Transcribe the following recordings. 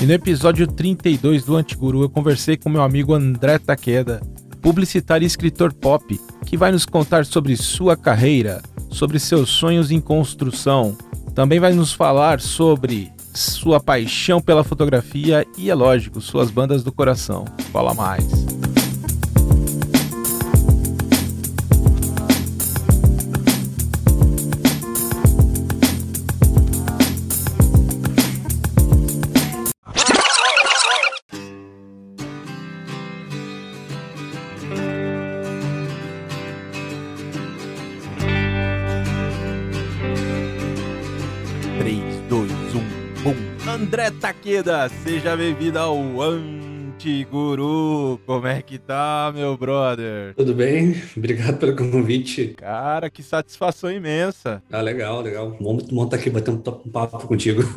E no episódio 32 do Antiguru eu conversei com meu amigo André Takeda, publicitário e escritor pop, que vai nos contar sobre sua carreira, sobre seus sonhos em construção. Também vai nos falar sobre sua paixão pela fotografia e, é lógico, suas bandas do coração. Fala mais. Taqueda, seja bem-vindo ao Antiguru. Como é que tá, meu brother? Tudo bem? Obrigado pelo convite. Cara, que satisfação imensa. Ah, legal, legal. Vamos montar aqui, bater um papo contigo.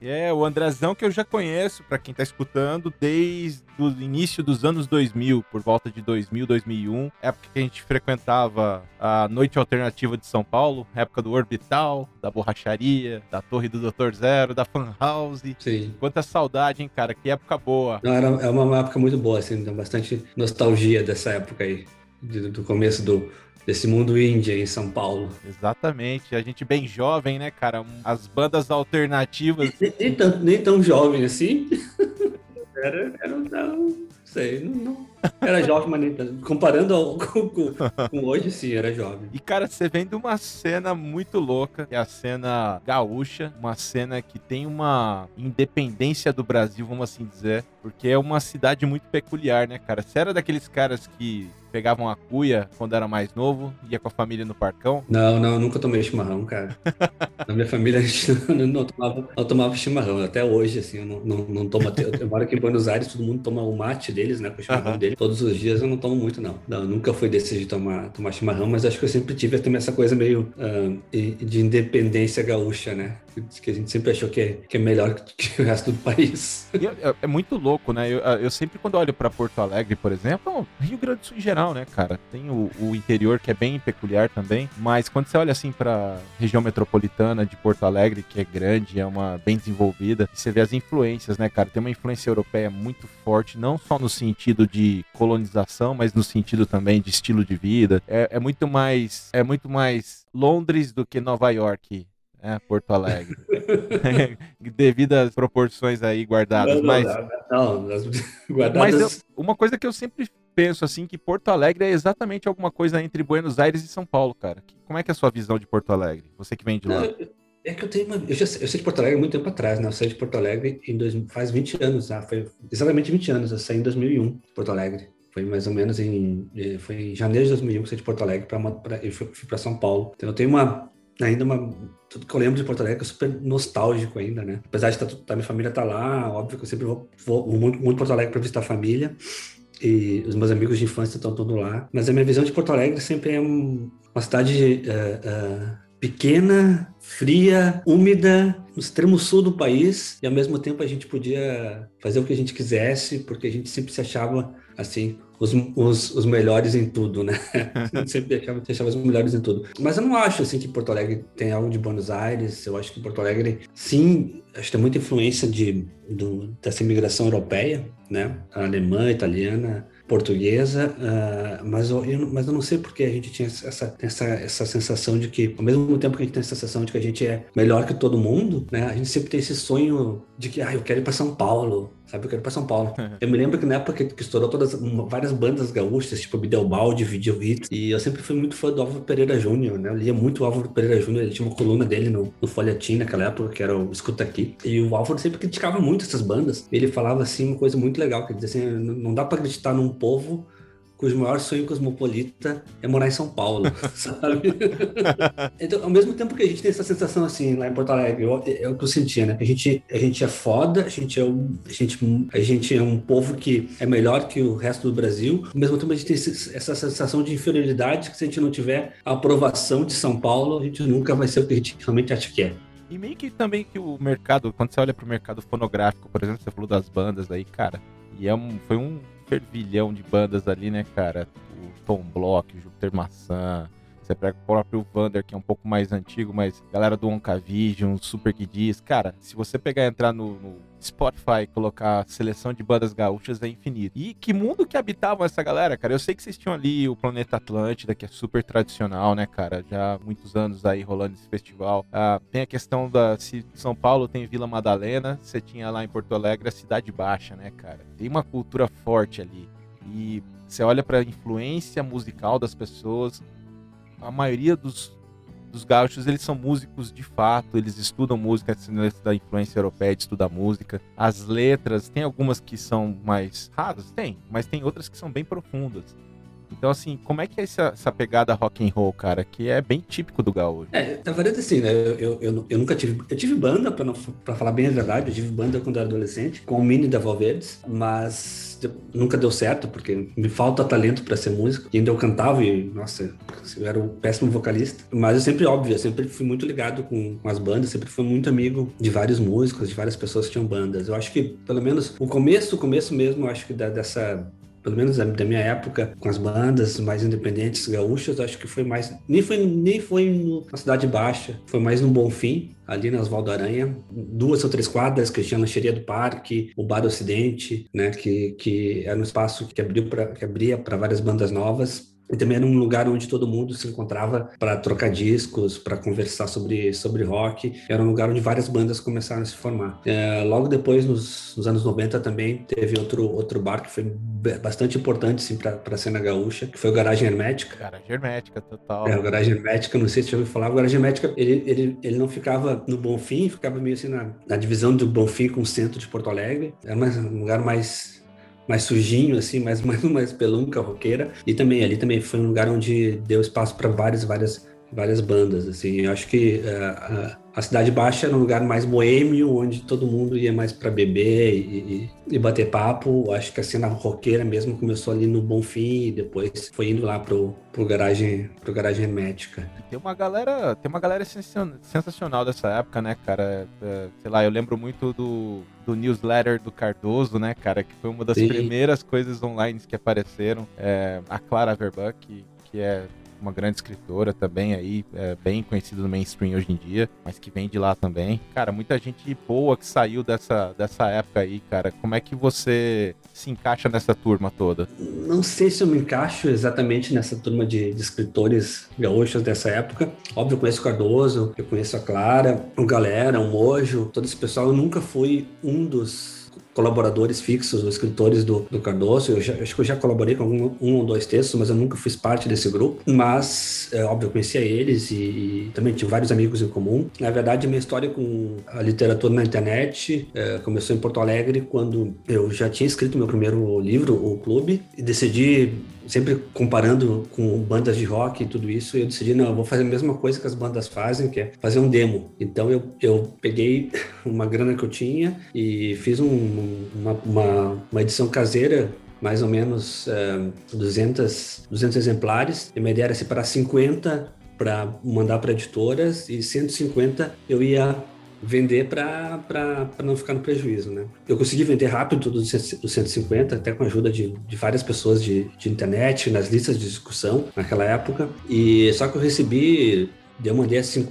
É, o Andrezão que eu já conheço, para quem tá escutando, desde o início dos anos 2000, por volta de 2000, 2001, época que a gente frequentava a Noite Alternativa de São Paulo, época do Orbital, da Borracharia, da Torre do Dr. Zero, da Fan House. Sim. Quanta saudade, hein, cara? Que época boa. Não, era, é uma época muito boa, assim, tem bastante nostalgia dessa época aí, do, do começo do, desse mundo índia em São Paulo. Exatamente. A gente bem jovem, né, cara? As bandas alternativas. Nem, nem, tão, nem tão jovem assim. era, era, não sei, não, não, era jovem, mas. Comparando ao, com, com, com, hoje, sim, era jovem. E, cara, você vem de uma cena muito louca, que é a cena gaúcha, uma cena que tem uma independência do Brasil, vamos assim dizer, porque é uma cidade muito peculiar, né, cara? Você era daqueles caras que pegavam a cuia quando era mais novo, ia com a família no parcão? Não, não, nunca tomei chimarrão, cara. Na minha família a gente não, não, tomava, não tomava chimarrão. Até hoje, assim, eu não, não, não tomo. Eu moro aqui em Buenos Aires, todo mundo toma o mate deles, né? Com o chimarrão uhum. dele. Todos os dias eu não tomo muito, não. Não, nunca fui desse de tomar, tomar chimarrão, mas acho que eu sempre tive também essa coisa meio uh, de independência gaúcha, né? Que a gente sempre achou que é, que é melhor que o resto do país. É, é, muito louco, né? Eu, eu sempre, quando olho para Porto Alegre, por exemplo, Rio Grande do Sul em geral, né, cara? Tem o, o interior que é bem peculiar também, mas quando você olha assim para região metropolitana de Porto Alegre, que é grande, é uma bem desenvolvida, você vê as influências, né, cara? Tem uma influência europeia muito forte, não só no sentido de colonização, mas no sentido também de estilo de vida. É, é muito mais, é muito mais Londres do que Nova York. É, Porto Alegre. Devido às proporções aí guardadas. Não, mas, não, não, guardadas... mas eu, uma coisa que eu sempre penso assim que Porto Alegre é exatamente alguma coisa entre Buenos Aires e São Paulo, cara. Como é que é a sua visão de Porto Alegre? Você que vem de lá. É que eu tenho uma. Eu, já, eu sei de Porto Alegre há muito tempo atrás, né? Eu saí de Porto Alegre em dois, faz 20 anos já. Foi exatamente 20 anos. Eu saí em 2001 de Porto Alegre. Foi mais ou menos em. Eh, foi em janeiro de 2001 que eu saí de Porto Alegre para e fui, fui para São Paulo. Então eu tenho uma. Ainda uma. Tudo que eu lembro de Porto Alegre é super nostálgico ainda, né? Apesar de estar, tá, tá, minha família tá lá, óbvio que eu sempre vou, vou muito, muito Porto Alegre para visitar a família e os meus amigos de infância estão todos lá. Mas a minha visão de Porto Alegre sempre é um, uma cidade uh, uh, pequena, fria, úmida, no extremo sul do país, e ao mesmo tempo a gente podia fazer o que a gente quisesse, porque a gente sempre se achava assim. Os, os, os melhores em tudo, né? A sempre achava, achava os melhores em tudo. Mas eu não acho assim que Porto Alegre tem algo de Buenos Aires. Eu acho que Porto Alegre, sim, acho que tem muita influência de, do, dessa imigração europeia, né? Alemã, italiana, portuguesa, uh, mas, eu, eu, mas eu não sei porque a gente tinha essa, essa, essa sensação de que, ao mesmo tempo que a gente tem essa sensação de que a gente é melhor que todo mundo, né, a gente sempre tem esse sonho de que, ah, eu quero ir para São Paulo, sabe, eu quero ir para São Paulo. eu me lembro que na época que, que estourou todas, várias bandas gaúchas, tipo Bidelbalde, Video Hit, e eu sempre fui muito fã do Álvaro Pereira Júnior, né, eu lia muito o Álvaro Pereira Júnior, ele tinha uma coluna dele no, no Folhetim naquela época, que era o Escuta Aqui, e o Álvaro sempre criticava muito essas bandas, ele falava, assim, uma coisa muito legal, que ele dizia assim, não dá para acreditar num povo cujo maior sonho cosmopolita é morar em São Paulo, sabe? então, ao mesmo tempo que a gente tem essa sensação assim lá em Porto Alegre, é o que eu sentia, né? A gente, a gente é foda, a gente é, um, a, gente, a gente é um povo que é melhor que o resto do Brasil, ao mesmo tempo a gente tem essa sensação de inferioridade que se a gente não tiver a aprovação de São Paulo, a gente nunca vai ser o que a gente realmente acha que é. E meio que também que o mercado, quando você olha para o mercado fonográfico, por exemplo, você falou das bandas aí, cara, e é um, foi um fervilhão de bandas ali, né, cara? O Tom Block, o Júpiter Maçã. Você pega o próprio Vander, que é um pouco mais antigo, mas galera do Oncavision, Super Kids. Cara, se você pegar e entrar no, no Spotify colocar seleção de bandas gaúchas é infinito. E que mundo que habitavam essa galera, cara? Eu sei que vocês tinham ali o Planeta Atlântida, que é super tradicional, né, cara? Já há muitos anos aí rolando esse festival. Ah, tem a questão da. Se São Paulo tem Vila Madalena, você tinha lá em Porto Alegre a Cidade Baixa, né, cara? Tem uma cultura forte ali. E você olha para a influência musical das pessoas, a maioria dos dos gaúchos, eles são músicos de fato, eles estudam música, da influência europeia de estudar música. As letras, tem algumas que são mais raras? Tem, mas tem outras que são bem profundas. Então, assim, como é que é essa, essa pegada rock and roll, cara? Que é bem típico do gaúcho. É, na verdade, assim, né? Eu, eu, eu, nunca tive. Eu tive banda, pra, não, pra falar bem a verdade, eu tive banda quando era adolescente, com o Mini da Valverdes, mas nunca deu certo, porque me falta talento para ser músico. E ainda eu cantava e, nossa, eu era um péssimo vocalista. Mas eu sempre, óbvio, eu sempre fui muito ligado com, com as bandas, sempre fui muito amigo de vários músicos, de várias pessoas que tinham bandas. Eu acho que, pelo menos, o começo, o começo mesmo, eu acho que da, dessa pelo menos da, minha época, com as bandas mais independentes gaúchas, acho que foi mais. Nem foi, nem foi na Cidade Baixa, foi mais no Bonfim, ali na Oswaldo Aranha. Duas ou três quadras que tinha a Lancheria do Parque, o Bar Ocidente, né, que, que era um espaço que, abriu pra, que abria para várias bandas novas. E também era um lugar onde todo mundo se encontrava para trocar discos, para conversar sobre, sobre rock. Era um lugar onde várias bandas começaram a se formar. É, logo depois, nos, nos, anos 90, também teve outro, outro bar que foi bastante importante assim, para a cena gaúcha, que foi o Garagem Hermética. Garagem Hermética, total. É, o Garagem Hermética, não sei se você já ouviu falar. O Garagem Hermética, ele, ele, ele não ficava no Bonfim, ficava meio assim na, na divisão do Bonfim com o centro de Porto Alegre. Era mais, um lugar mais mais sujinho, assim, mais, mais, mais pelunca, roqueira. E também, ali também foi um lugar onde deu espaço para várias, várias, várias bandas, assim. Eu acho que uh, uh, a Cidade Baixa era um lugar mais boêmio, onde todo mundo ia mais para beber e, e, bater papo. Acho que a cena roqueira mesmo começou ali no Bonfim e depois foi indo lá pro, pro garagem, pro garagem hermética. Tem uma galera, tem uma galera sensacional dessa época, né, cara? É, sei lá, eu lembro muito do, do newsletter do Cardoso, né, cara, que foi uma das Sim. primeiras coisas online que apareceram. É, a Clara Verbuck, que, que é uma grande escritora também aí, é, bem conhecida no mainstream hoje em dia, mas que vem de lá também. Cara, muita gente boa que saiu dessa, dessa época aí, cara. Como é que você se encaixa nessa turma toda? Não sei se eu me encaixo exatamente nessa turma de, de escritores gaúchos dessa época. Óbvio, eu conheço o Cardoso, eu conheço a Clara, o Galera, o Mojo, todo esse pessoal. Eu nunca fui um dos colaboradores fixos, os escritores do, do Cardoso. Eu já, acho que eu já colaborei com um, um, ou dois textos, mas eu nunca fiz parte desse grupo. Mas, é, óbvio, eu conhecia eles e, e, também tinha vários amigos em comum. Na verdade, minha história com a literatura na internet é, começou em Porto Alegre, quando eu já tinha escrito meu primeiro livro, O Clube, e decidi sempre comparando com bandas de rock e tudo isso, eu decidi, não, eu vou fazer a mesma coisa que as bandas fazem, que é fazer um demo. Então eu, eu peguei uma grana que eu tinha e fiz um, uma, uma, uma edição caseira mais ou menos uh, 200, 200 exemplares. E minha ideia era separar 50 para mandar para editoras e 150 eu ia vender para não ficar no prejuízo, né? Eu consegui vender rápido todos os 150, até com a ajuda de, de várias pessoas de, de internet, nas listas de discussão naquela época. E só que eu recebi eu mandei assim,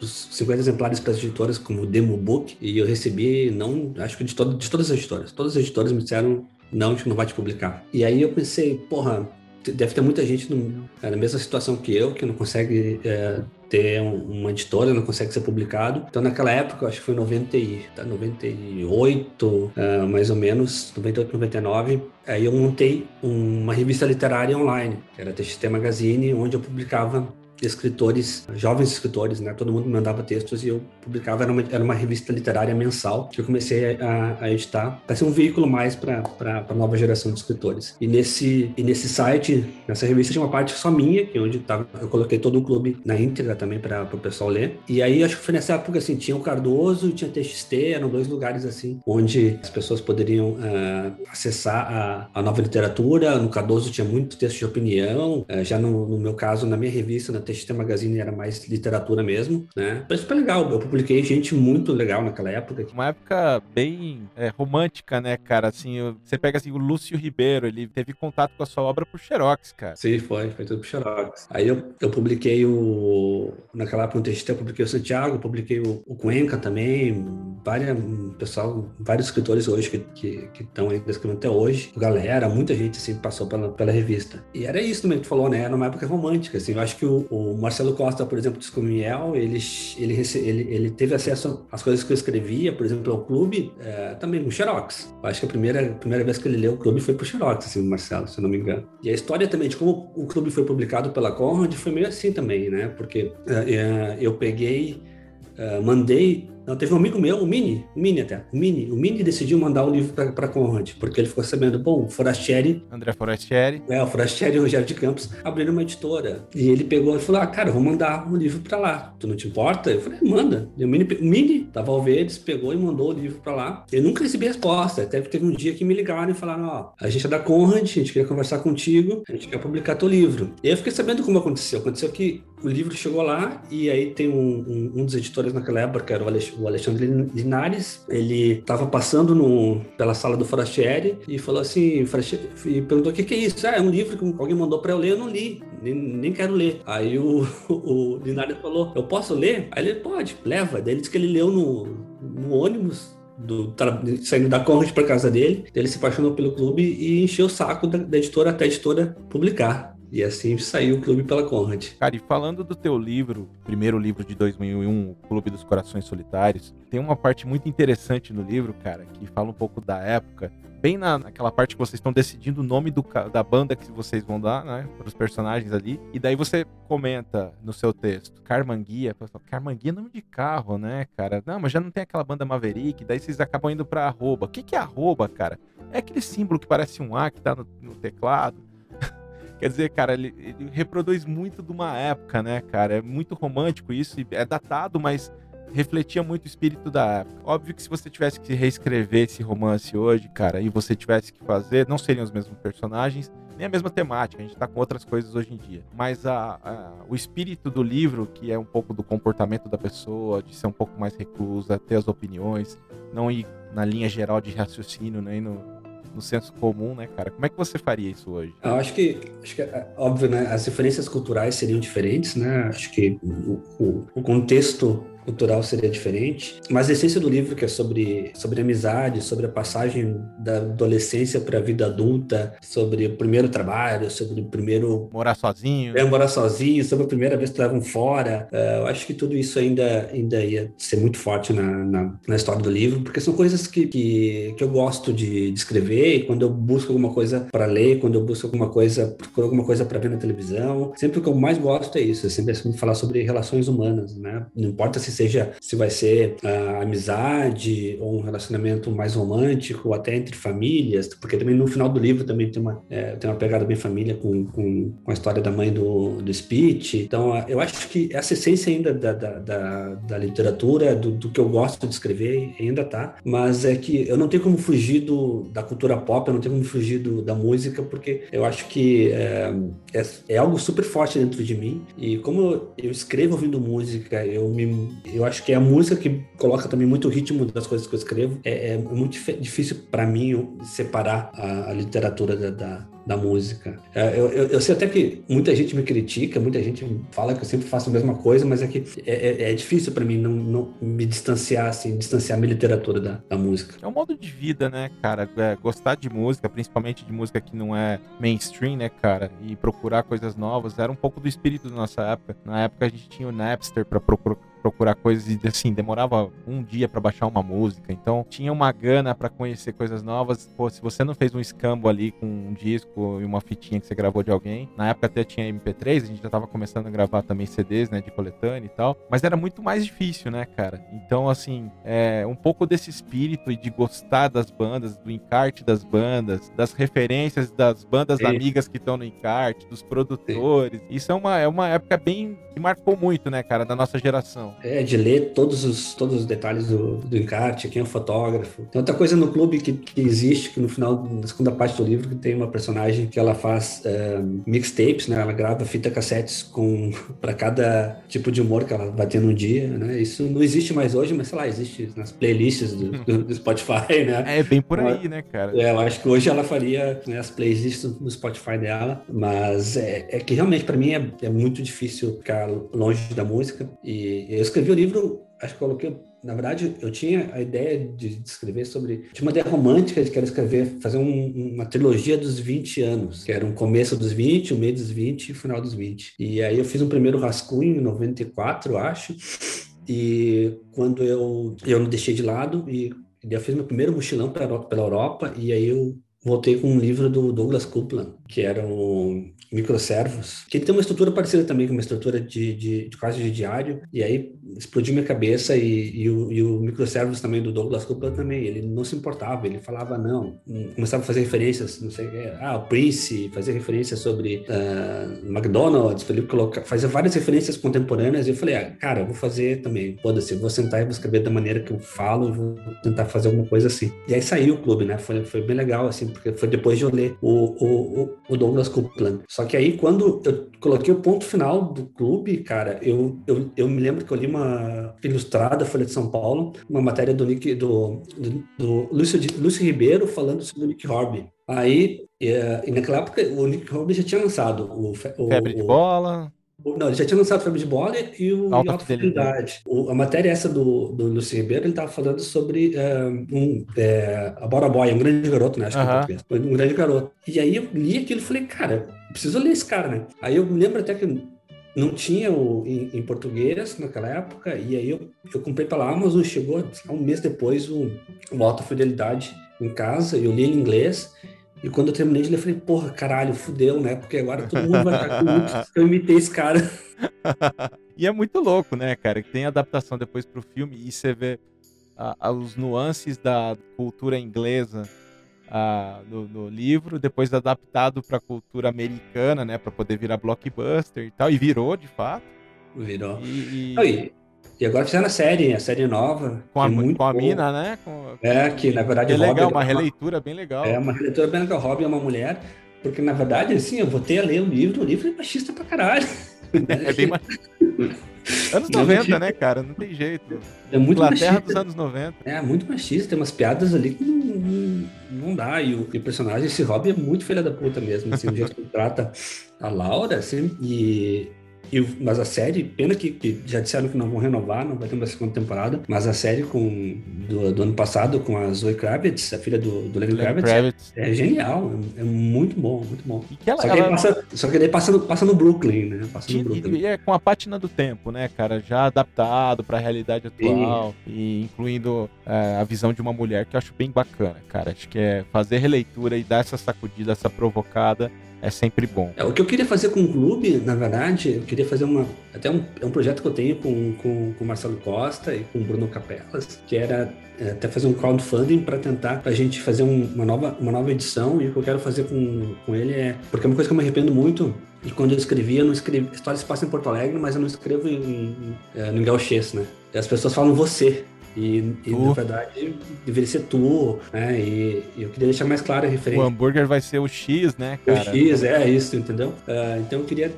os 50 exemplares para as editoras como demo book e eu recebi, não, acho que de, todo, de todas as editoras. Todas as editoras me disseram, não, a gente não vai te publicar. E aí eu pensei, porra, deve ter muita gente no, na mesma situação que eu, que não consegue é, ter uma editora, não consegue ser publicado. Então, naquela época, acho que foi 90, 98, uh, mais ou menos, 98, 99, aí eu montei uma revista literária online, que era TXT Magazine, onde eu publicava escritores, jovens escritores, né? Todo mundo me mandava textos e eu publicava. Era uma, era uma revista literária mensal que eu comecei a, a editar para ser um veículo mais para a nova geração de escritores. E nesse, e nesse site, nessa revista, tinha uma parte só minha, que é onde tava, eu coloquei todo o clube na íntegra também para o pessoal ler. E aí, acho que foi nessa época, assim, tinha o Cardoso e tinha TXT, eram dois lugares, assim, onde as pessoas poderiam uh, acessar a, a nova literatura. No Cardoso tinha muito texto de opinião, uh, já no, no meu caso, na minha revista, na TXT Magazine era mais literatura mesmo, né? Foi super legal. Eu publiquei gente muito legal naquela época. Uma época bem é, romântica, né, cara? Assim, você pega assim, o Lúcio Ribeiro, ele teve contato com a sua obra por Xerox, cara. Sim, foi, foi tudo por Xerox. Aí eu, eu publiquei o. Naquela época no TXT, eu publiquei o Santiago, publiquei o, o Cuenca também, várias, pessoal, vários escritores hoje que estão aí escrevendo até hoje, galera, muita gente assim passou pela, pela revista. E era isso também que tu falou, né? Era uma época romântica, assim. Eu acho que o, o Marcelo Costa, por exemplo, do Escomiel, ele, ele, ele, ele teve acesso às coisas que eu escrevia, por exemplo, ao clube, é, também no Xerox. Eu acho que a primeira, a primeira vez que ele leu o clube foi pro Xerox, assim, o Marcelo, se eu não me engano. E a história também de como o clube foi publicado pela Conrad foi meio assim também, né? Porque é, é eu peguei, é, mandei não, teve um amigo meu, o Mini, o Mini até, o Mini, o Mini decidiu mandar o livro para Conrad, porque ele ficou sabendo, bom, o Forastieri... André Forastieri. É, o Forastieri e o Rogério de Campos abriram uma editora. E ele pegou e falou, ah, cara, vou mandar um livro para lá. Tu não te importa? Eu falei, manda. E o Mini, o Mini da Valverdes pegou e mandou o livro para lá. Eu nunca recebi resposta, até que teve um dia que me ligaram e falaram, ó, a gente é da Conrad, a gente queria conversar contigo, a gente quer publicar teu livro. E eu fiquei sabendo como aconteceu. Aconteceu que o livro chegou lá e aí tem um, um, um dos editores naquela época, que era o Alexandre Linares, ele estava passando no, pela sala do Forastieri e falou assim, e perguntou o que, que é isso? Ah, é um livro que alguém mandou para eu ler, eu não li, nem, nem quero ler. Aí o, o Linares falou, eu posso ler? Aí ele, pode, leva. Daí ele disse que ele leu no, no ônibus do, saindo da Conrad para casa dele, ele se apaixonou pelo clube e encheu o saco da, da editora até a editora publicar. E assim saiu o clube pela Conrad. Cara, e falando do teu livro, primeiro livro de 2001, O Clube dos Corações Solitários, tem uma parte muito interessante no livro, cara, que fala um pouco da época. Bem na, naquela parte que vocês estão decidindo o nome do, da banda que vocês vão dar, né? Para os personagens ali. E daí você comenta no seu texto, Carmanguia. Carmanguia é nome de carro, né, cara? Não, mas já não tem aquela banda Maverick. Daí vocês acabam indo para arroba. O que, que é arroba, cara? É aquele símbolo que parece um A que tá no, no teclado. Quer dizer, cara, ele, ele, reproduz muito de uma época, né, cara? É muito romântico isso, é datado, mas refletia muito o espírito da época. Óbvio que se você tivesse que reescrever esse romance hoje, cara, e você tivesse que fazer, não seriam os mesmos personagens, nem a mesma temática, a gente tá com outras coisas hoje em dia. Mas a, a, o espírito do livro, que é um pouco do comportamento da pessoa, de ser um pouco mais reclusa, ter as opiniões, não ir na linha geral de raciocínio, nem no, no senso comum, né, cara? Como é que você faria isso hoje? Eu acho que, acho que é óbvio, né? As referências culturais seriam diferentes, né? Acho que o, o, o contexto cultural seria diferente, mas a essência do livro que é sobre sobre amizade, sobre a passagem da adolescência para a vida adulta, sobre o primeiro trabalho, sobre o primeiro morar sozinho, é, morar sozinho, sobre a primeira vez que estavam fora, uh, eu acho que tudo isso ainda ainda ia ser muito forte na, na, na história do livro, porque são coisas que, que, que eu gosto de, de escrever e quando eu busco alguma coisa para ler, quando eu busco alguma coisa, procuro alguma coisa para ver na televisão, sempre o que eu mais gosto é isso, é sempre, é falar sobre relações humanas, né? Não importa se seja se vai ser a amizade ou um relacionamento mais romântico, ou até entre famílias, porque também no final do livro também tem uma, é, tem uma pegada bem família com, com, com, a história da mãe do, do Speech. Então, eu acho que essa essência ainda da, da, da, da literatura, do, do, que eu gosto de escrever, ainda tá, mas é que eu não tenho como fugir do, da cultura pop, eu não tenho como fugir do, da música, porque eu acho que é, é, é algo super forte dentro de mim, e como eu escrevo ouvindo música, eu, me, eu acho que é a música que coloca também muito o ritmo das coisas que eu escrevo. É, é muito difícil para mim separar a, a literatura da, da, da música. É, eu, eu, eu, sei até que muita gente me critica, muita gente fala que eu sempre faço a mesma coisa, mas é que é, é, é difícil para mim não, não, me distanciar, assim, distanciar minha literatura da, da música. É um modo de vida, né, cara? É, gostar de música, principalmente de música que não é mainstream, né, cara? E procurar coisas novas, era um pouco do espírito da nossa época. Na época a gente tinha o Napster para procurar procurar coisas e assim, demorava um dia para baixar uma música. Então, tinha uma gana para conhecer coisas novas. Pô, se você não fez um escambo ali com um disco e uma fitinha que você gravou de alguém, na época até tinha MP3, a gente já tava começando a gravar também CDs, né, de coletânea e tal, mas era muito mais difícil, né, cara? Então, assim, é um pouco desse espírito e de gostar das bandas, do encarte das bandas, das referências das bandas Sim. amigas que estão no encarte, dos produtores. Sim. Isso é uma, é uma época bem que marcou muito, né, cara, da nossa geração. É, de ler todos os, todos os detalhes do, do encarte, quem é o fotógrafo. Tem outra coisa no clube que, que existe, que no final da segunda parte do livro, que tem uma personagem personagem que ela faz uh, mixtapes, né? Ela grava fita cassetes com para cada tipo de humor que ela vai ter no dia, né? Isso não existe mais hoje, mas sei lá, existe nas playlists do, do, do Spotify, né? É bem por aí, né, cara? É, eu acho que hoje ela faria né, as playlists no Spotify dela, mas é, é que realmente para mim é, é muito difícil ficar longe da música. E eu escrevi o livro, acho que coloquei na verdade, eu tinha a ideia de, escrever sobre. Tinha uma ideia romântica de querer escrever, fazer um, uma trilogia dos 20 anos, que era um começo dos 20, o meio dos 20 e o final dos 20. E aí eu fiz um primeiro rascunho em 94, acho. E quando eu, eu não deixei de lado, e eu fiz meu primeiro mochilão pela, pela Europa, e aí eu voltei com um livro do Douglas Coupland, que era um microservos, que ele tem uma estrutura parecida também com uma estrutura de, de, de quase de diário, e aí explodiu minha cabeça e, e, o, e o microservos também do Douglas Coupland também, ele não se importava, ele falava não, começava a fazer referências, não sei, ah, o Prince, fazer referências sobre uh, McDonald's, ele fazia várias referências contemporâneas, e eu falei, ah, cara, eu vou fazer também, foda-se, vou sentar e vou escrever da maneira que eu falo, vou tentar fazer alguma coisa assim. E aí saiu o clube, né, foi, foi bem legal, assim, porque foi depois de eu ler o, o, o Douglas Coupland. Só que aí, quando eu coloquei o ponto final do clube, cara, eu, eu, eu me lembro que eu li uma ilustrada, Folha de São Paulo, uma matéria do Nick, do, do, do Lúcio, Lúcio Ribeiro falando sobre o Nick Horby. Aí, e, e, naquela época, o Nick Horby já tinha lançado o, o Febre de Bola. Não, ele já tinha lançado Febre de Bola e o Alta, Alta Fidelidade. O, a matéria essa do, do Lúcio Ribeiro, ele estava falando sobre uh, um, é, a Bora Boy, um grande garoto, né? Acho uh -huh. que é. Um grande garoto. E aí eu li aquilo e falei, cara, preciso ler esse cara, né? Aí eu me lembro até que não tinha o, em, em, português naquela época, e aí eu, eu comprei pela Amazon, chegou um mês depois o, o Alta Fidelidade em casa, eu li em inglês, e quando eu terminei de ler, eu falei, porra, caralho, fudeu, né? Porque agora todo mundo vai estar com muito eu imitei esse cara. e é muito louco, né, cara? Que tem adaptação depois pro filme e você vê os nuances da cultura inglesa no, no, livro, depois adaptado para a cultura americana, né? Para poder virar blockbuster e tal. E virou, de fato. Virou. E, e... E agora fizeram a série, a série nova. Com a, é com a mina, né? Com, é, que na verdade. É legal, uma releitura bem legal. É, uma releitura bem legal. Robin é uma mulher, porque na verdade, assim, eu voltei a ler o livro, o livro é machista pra caralho. É, é bem Anos 90, né, cara? Não tem jeito. É muito Inglaterra machista. dos anos 90. É, muito machista. Tem umas piadas ali que não, não, não dá. E o, e o, personagem, esse Robin, é muito filha da puta mesmo. Assim, o jeito que ele trata a Laura, assim, e e, mas a série, pena que, que, já disseram que não vão renovar, não vai ter uma segunda temporada, mas a série com, do, do ano passado com a Zoe Kravitz, a filha do, do Lenny Kravitz, Kravitz, é genial, é, é, muito bom, muito bom. Ela, só, que ela... passa, só que daí passa no, passa no Brooklyn, né? Passa no Brooklyn. E é com a pátina do tempo, né, cara? Já adaptado para a realidade atual Sim. e incluindo é, a visão de uma mulher que eu acho bem bacana, cara. Acho que é fazer releitura e dar essa sacudida, essa provocada é sempre bom. É, o que eu queria fazer com o clube, na verdade, eu queria fazer uma. Até um, é um projeto que eu tenho com, com, o Marcelo Costa e com o Bruno Capelas, que era é, até fazer um crowdfunding para tentar a gente fazer um, uma, nova, uma nova edição. E o que eu quero fazer com, com ele é. Porque é uma coisa que eu me arrependo muito. E quando eu escrevi, eu não escrevi. História se passa em Porto Alegre, mas eu não escrevo em, em, é, no gauchês, né? E as pessoas falam você. E, e na verdade deveria ser tu, né? E, e, eu queria deixar mais claro a referência. O hambúrguer vai ser o X, né, cara? O X, é isso, entendeu? Uh, então eu queria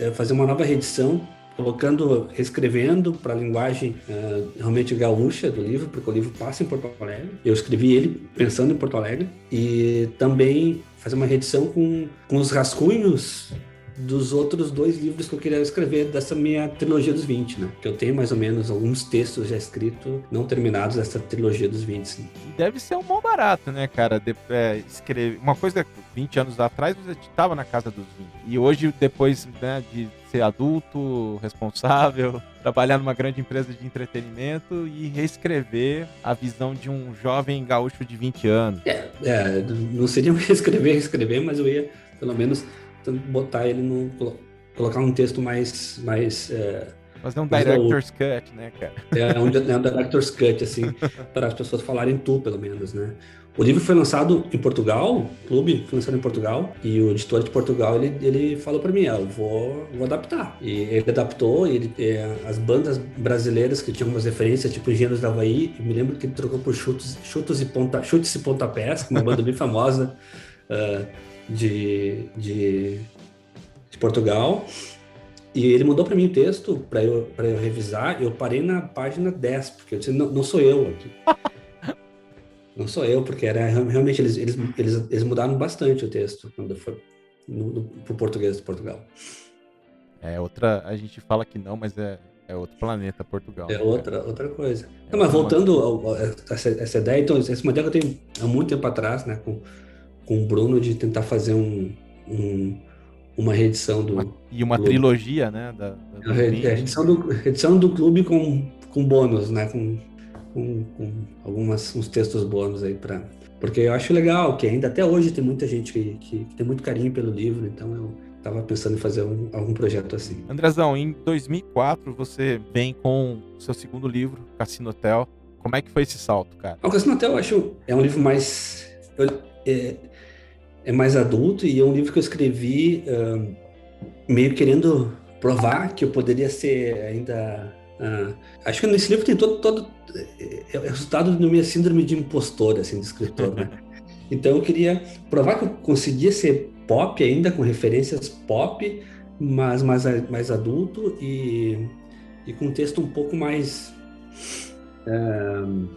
uh, fazer uma nova reedição, colocando, reescrevendo para a linguagem uh, realmente gaúcha do livro, porque o livro passa em Porto Alegre. Eu escrevi ele pensando em Porto Alegre e também fazer uma reedição com, com os rascunhos dos outros dois livros que eu queria escrever dessa minha trilogia dos 20, né? Que eu tenho mais ou menos alguns textos já escritos, não terminados dessa trilogia dos 20. Sim. Deve ser um bom barato, né, cara? De, é, escrever. Uma coisa, 20 anos atrás você estava na casa dos 20. E hoje, depois né, de ser adulto, responsável, trabalhar numa grande empresa de entretenimento e reescrever a visão de um jovem gaúcho de 20 anos. É, é não seria reescrever, reescrever, mas eu ia, pelo menos, botar ele no. colocar um texto mais. mais é, Fazer um director's cut, né, cara? É, um, é um director's cut, assim, para as pessoas falarem tu, pelo menos, né? O livro foi lançado em Portugal, o clube foi lançado em Portugal, e o editor de Portugal, ele, ele falou para mim, ah, eu vou, vou adaptar. E ele adaptou, ele, é, as bandas brasileiras que tinham umas referências, tipo Engenheiros da Havaí, eu me lembro que ele trocou por Chutos, Chutos e, Ponta, Chutes e Pontapés, uma banda bem famosa, uh, de, de, de Portugal. E ele mandou para mim o texto para eu, eu revisar. Eu parei na página 10, porque eu disse: não, não sou eu aqui. não sou eu, porque era realmente eles, eles, eles, eles mudaram bastante o texto quando foi no, no, pro português de Portugal. É outra, a gente fala que não, mas é, é outro planeta, Portugal. É né? outra, outra coisa. É não, mas voltando a, essa, essa, ideia, então, esse modelo que eu tenho há muito tempo atrás, né, com, com o Bruno, de tentar fazer um, um uma reedição do. Uma, e uma clube. trilogia, né? Da, da é, é, edição, do, edição do clube com, com bônus, né? Com, com, com algumas, uns textos bônus aí para. Porque eu acho legal que ainda até hoje tem muita gente que, que, que tem muito carinho pelo livro, então eu estava pensando em fazer um, algum projeto assim. Andrezão, em 2004 você vem com o seu segundo livro, Cassino Hotel. Como é que foi esse salto, cara? O Cassino Hotel eu acho é um livro mais eu, é, é mais adulto e é um livro que eu escrevi uh, meio querendo provar que eu poderia ser ainda. Uh, acho que nesse livro tem todo, todo é, é, resultado da minha síndrome de impostor, assim, de escritor, né? Então eu queria provar que eu conseguia ser pop ainda, com referências pop, mas mais, mais adulto e, e com um texto um pouco mais. Uh,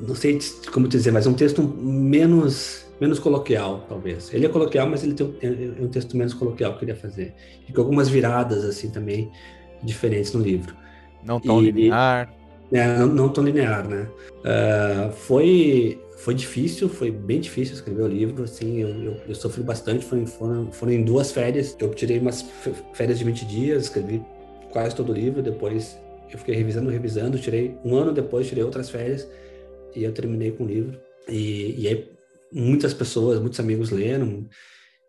não sei como dizer, mas um texto menos menos coloquial, talvez. Ele é coloquial, mas ele tem um, é um texto menos coloquial que eu queria fazer. E com algumas viradas, assim, também diferentes no livro. Não tão e, linear. É, não, não tão linear, né? Uh, foi, foi difícil, foi bem difícil escrever o livro, assim, eu, eu, eu sofri bastante, foram, foram, foram em duas férias, eu tirei umas férias de 20 dias, escrevi quase todo o livro, depois eu fiquei revisando, revisando, tirei um ano depois, tirei outras férias, e eu terminei com o livro. E, e aí muitas pessoas, muitos amigos leram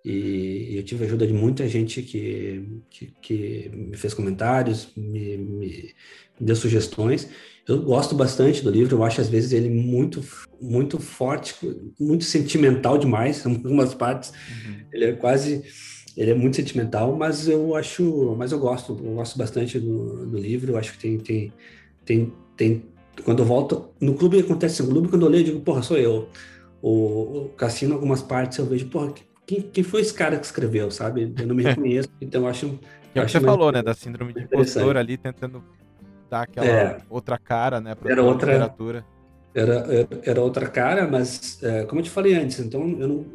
e eu tive a ajuda de muita gente que, que, que me fez comentários, me, me, me, deu sugestões. Eu gosto bastante do livro, eu acho às vezes ele muito, muito forte, muito sentimental demais, em algumas partes. Uhum. Ele é quase, ele é muito sentimental, mas eu acho, mas eu gosto, eu gosto bastante do, do livro. Eu acho que tem, tem, tem, tem. Quando eu volto no clube acontece no clube quando eu leio, eu digo, porra, sou eu o, o Cassino, algumas partes eu vejo, porra, quem, quem foi esse cara que escreveu, sabe? Eu não me reconheço, então eu acho. Que é o que você falou, né? Da síndrome de impostor ali, tentando dar aquela é, outra cara, né? Pra era outra literatura. Era, era, outra cara, mas é, como eu te falei antes, então eu não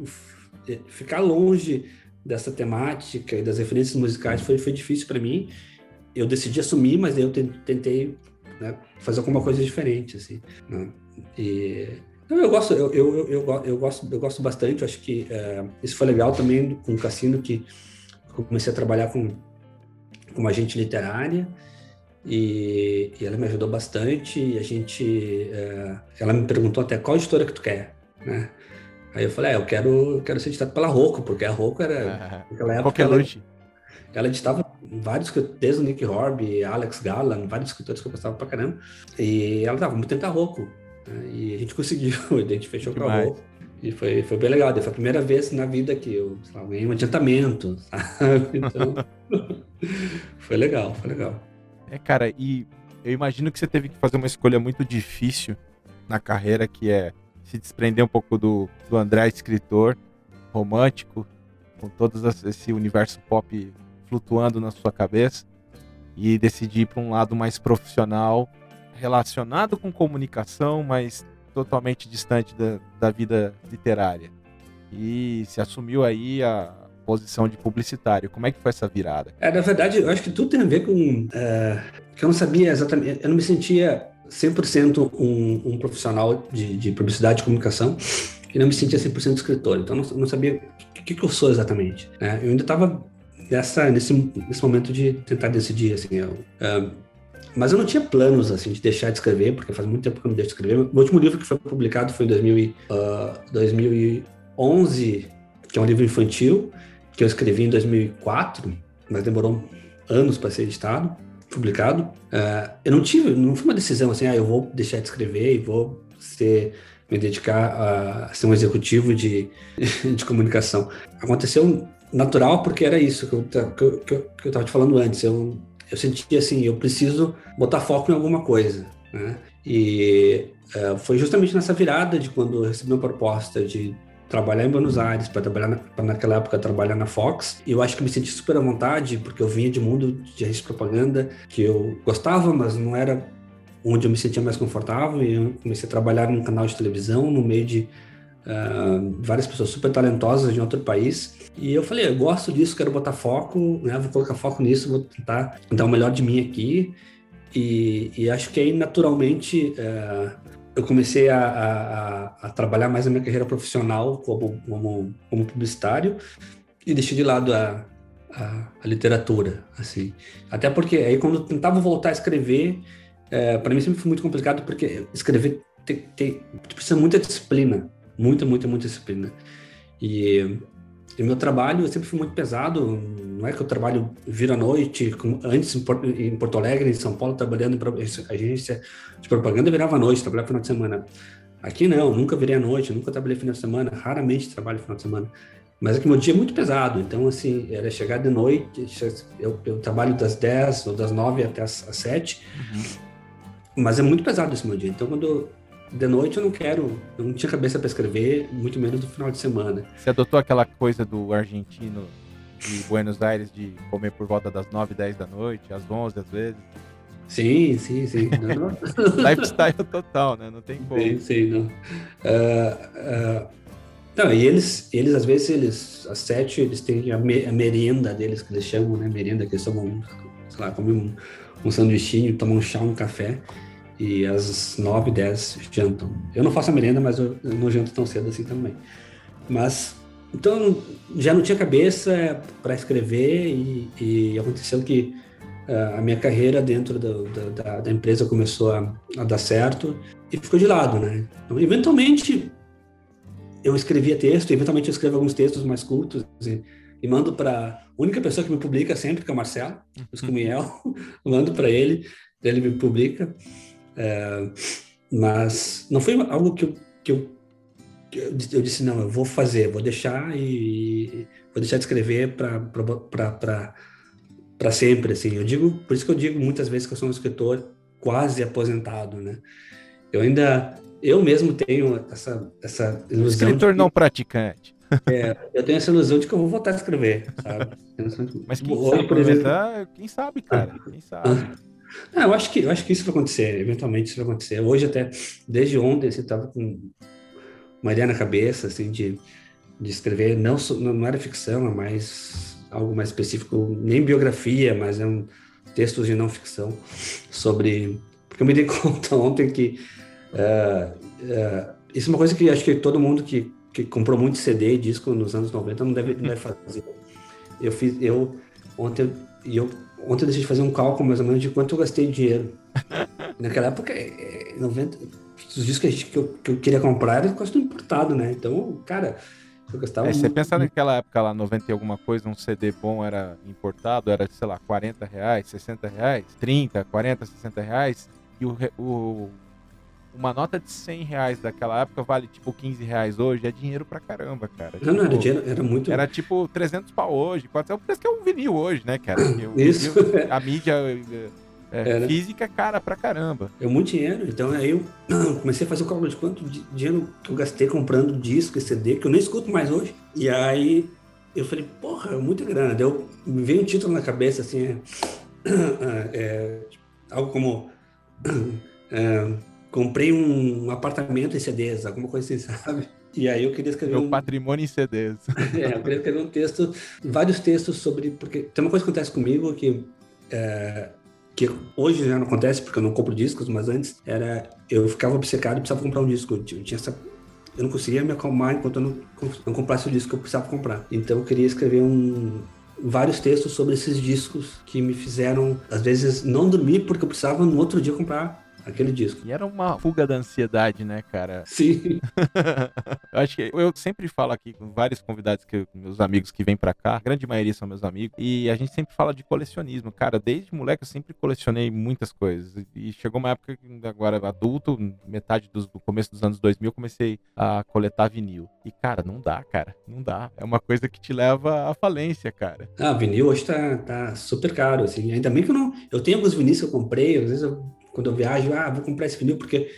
é, ficar longe dessa temática e das referências musicais foi, foi difícil para mim. Eu decidi assumir, mas eu tentei né, fazer alguma coisa diferente, assim. Né? E eu gosto, eu, eu, eu, eu, gosto, eu gosto bastante. acho que é, isso foi legal também com o Cassino, que comecei a trabalhar com, com uma agente literária e, ela me ajudou bastante. E a gente, é, ela me perguntou até qual editora que tu quer, né? Aí eu falei, é, eu quero, eu quero ser editado pela Rocco, porque a Rocco era, naquela época, ela, ela editava vários, desde o Nick Horby, Alex Garland, vários escritores que eu gostava pra caramba. E ela dava muito tempo a Rocco. E a gente conseguiu, a gente fechou com a. E foi, foi bem legal. Foi a primeira vez na vida que eu lá, ganhei um adiantamento, sabe? Então, foi legal, foi legal. É, cara, e eu imagino que você teve que fazer uma escolha muito difícil na carreira, que é se desprender um pouco do, do André escritor, romântico, com todo esse universo pop flutuando na sua cabeça, e decidir para um lado mais profissional relacionado com comunicação, mas totalmente distante da, da vida literária. E se assumiu aí a posição de publicitário. Como é que foi essa virada? É, na verdade, eu acho que tudo tem a ver com. É, que eu não sabia exatamente. Eu não me sentia 100% um, um profissional de, de publicidade e comunicação e não me sentia 100% escritor. Então, eu não, não sabia o que, que, eu sou exatamente. Né? Eu ainda estava nesse, nesse momento de tentar decidir. Assim, eu, uh, mas eu não tinha planos, assim, de deixar de escrever, porque faz muito tempo que eu não deixo de escrever. O último livro que foi publicado foi em 2000 uh, 2011, que é um livro infantil, que eu escrevi em 2004, mas demorou anos para ser editado, publicado. Uh, eu não tive, não foi uma decisão assim, ah, eu vou deixar de escrever e vou ser me dedicar a ser um executivo de, de comunicação. Aconteceu natural porque era isso que eu, que eu, que eu, que eu tava te falando antes. Eu eu senti assim, eu preciso botar foco em alguma coisa, né? E uh, foi justamente nessa virada de quando eu recebi uma proposta de trabalhar em Buenos Aires, para trabalhar na, naquela época trabalhar na Fox. E eu acho que me senti super à vontade, porque eu vinha de mundo de agência de propaganda que eu gostava, mas não era onde eu me sentia mais confortável. E eu comecei a trabalhar num canal de televisão, no meio de uh, várias pessoas super talentosas de outro país. E eu falei, eu gosto disso, quero botar foco, né? Vou colocar foco nisso, vou tentar dar o melhor de mim aqui. E, e acho que aí, naturalmente, uh, eu comecei a, a, a, trabalhar mais na minha carreira profissional como, como, como publicitário e deixei de lado a, a, a, literatura, assim. Até porque aí quando eu tentava voltar a escrever, é, para mim sempre foi muito complicado porque escrever tem, tem, precisa muita disciplina, muita, muita, muita disciplina. E o meu trabalho sempre foi muito pesado, não é que eu trabalho vira à noite, como antes em Porto, em Porto, Alegre, em São Paulo, trabalhando em agência de propaganda, virava à noite, trabalhava final de semana. Aqui não, nunca virei à noite, nunca trabalhei final de semana, raramente trabalho final de semana. Mas é que meu dia é muito pesado, então assim, era chegar de noite, eu, eu trabalho das 10 ou das 9 até as, as 7, uhum. mas é muito pesado esse meu dia. Então quando de noite eu não quero, eu não tinha cabeça para escrever, muito menos no final de semana. Você adotou aquela coisa do argentino de Buenos Aires de comer por volta das 9, 10 da noite, às 11 às vezes? Sim, sim, sim. Lifestyle total, né? Não tem como. Sim, sim, não. Uh, uh, não, e eles, eles às vezes, eles, às sete, eles têm a, me, a merenda deles, que eles chamam, né? Merenda, que eles tomam, sei lá, comem um, um sanduichinho, tomam um chá, um café e às 9, 10 jantam. Eu não faço a merenda, mas eu, não janto tão cedo assim também. Mas, então, já não tinha cabeça para escrever e, e, aconteceu que uh, a minha carreira dentro do, da, da, empresa começou a, a, dar certo e ficou de lado, né? Então, eventualmente, eu escrevia texto, eventualmente eu escrevo alguns textos mais curtos e, e mando para a única pessoa que me publica sempre, que é o Marcelo, o Escumiel, mando para ele, ele me publica. É, mas não foi algo que eu, que eu, que eu, disse, não, eu vou fazer, vou deixar e vou deixar de escrever para sempre, assim. Eu digo, por isso que eu digo muitas vezes que eu sou um escritor quase aposentado, né? Eu ainda, eu mesmo tenho essa, essa ilusão. Escritor não praticante. É, eu tenho essa ilusão de que eu vou voltar a escrever, sabe? Mas quem, Hoje, sabe, por exemplo, quem sabe, cara, quem sabe. Ah, eu acho que eu acho que isso vai acontecer, eventualmente isso vai acontecer. Hoje até, desde ontem, você estava com uma ideia na cabeça, assim, de, de escrever, não, não era ficção, é mais algo mais específico, nem biografia, mas é um textos de não ficção sobre, porque eu me dei conta ontem que uh, uh, isso é uma coisa que acho que todo mundo que, que comprou muito CD e disco nos anos 90 não deve, não deve fazer. Eu fiz, eu ontem e eu ontem eu deixei de fazer um cálculo mais ou menos de quanto eu gastei de dinheiro. Naquela época, 90, é, os discos que, que, eu, que eu queria comprar eram quase tudo importado, né? Então, cara, eu gastava. É, você pensa naquela época lá, 90 e alguma coisa, um CD bom era importado, era, sei lá, 40 reais, 60 reais, 30, 40, 60 reais. E o, o uma nota de 100 reais daquela época vale tipo 15 reais hoje, é dinheiro pra caramba, cara. Não, tipo, não, era tipo, dinheiro, era muito. Era tipo 300 pau hoje, quase é o preço que é um vinil hoje, né, cara? Isso. Vinil, a mídia é, é, física é cara pra caramba. É muito dinheiro, então aí eu comecei a fazer o cálculo de quanto dinheiro que eu gastei comprando disco e CD, que eu nem escuto mais hoje. E aí eu falei, porra, é muita grana. Deu, me veio um título na cabeça, assim, é, é algo como. Comprei um apartamento em CDs, alguma coisa assim, sabe? E aí eu queria escrever Meu um... patrimônio em CDs. é, eu queria escrever um texto, vários textos sobre... Porque tem uma coisa que acontece comigo que... É, que hoje já não acontece porque eu não compro discos, mas antes era... Eu ficava obcecado e precisava comprar um disco. Eu tinha essa... Eu não conseguia me acalmar enquanto eu não, não comprasse o disco que eu precisava comprar. Então eu queria escrever um, vários textos sobre esses discos que me fizeram, às vezes, não dormir porque eu precisava no outro dia comprar aquele disco. E era uma fuga da ansiedade, né, cara? Sim. eu acho que eu sempre falo aqui com vários convidados que meus amigos que vêm para cá, a grande maioria são meus amigos, e a gente sempre fala de colecionismo. Cara, desde moleque eu sempre colecionei muitas coisas. E chegou uma época que agora adulto, metade do começo dos anos 2000, eu comecei a coletar vinil. E cara, não dá, cara, não dá. É uma coisa que te leva à falência, cara. Ah, vinil hoje tá, tá super caro, assim. Ainda bem que eu não. Eu tenho alguns vinis que eu comprei, às vezes eu quando eu viajo, ah, vou comprar esse vinil porque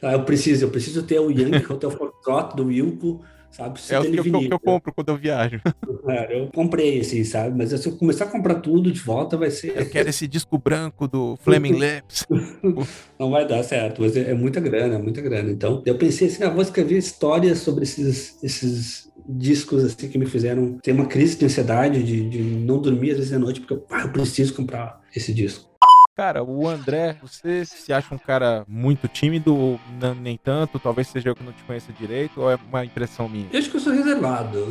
ah, eu preciso, eu preciso ter o Yankee Hotel Foxtrot do Wilco, sabe? é o que eu, que eu, compro quando eu viajo. É, eu comprei, assim, sabe? Mas se eu começar a comprar tudo de volta, vai ser. Eu quero esse disco branco do Flaming Lips. Não vai dar certo, mas é, é muita grana, é muita grana. Então, eu pensei assim, ah, vou escrever histórias sobre esses, esses discos assim que me fizeram ter uma crise de ansiedade, de, de não dormir às vezes à noite, porque ah, eu preciso comprar esse disco. Cara, o André, você se acha um cara muito tímido, não, nem tanto? Talvez seja eu que não te conheça direito, ou é uma impressão minha? Eu acho que eu sou reservado.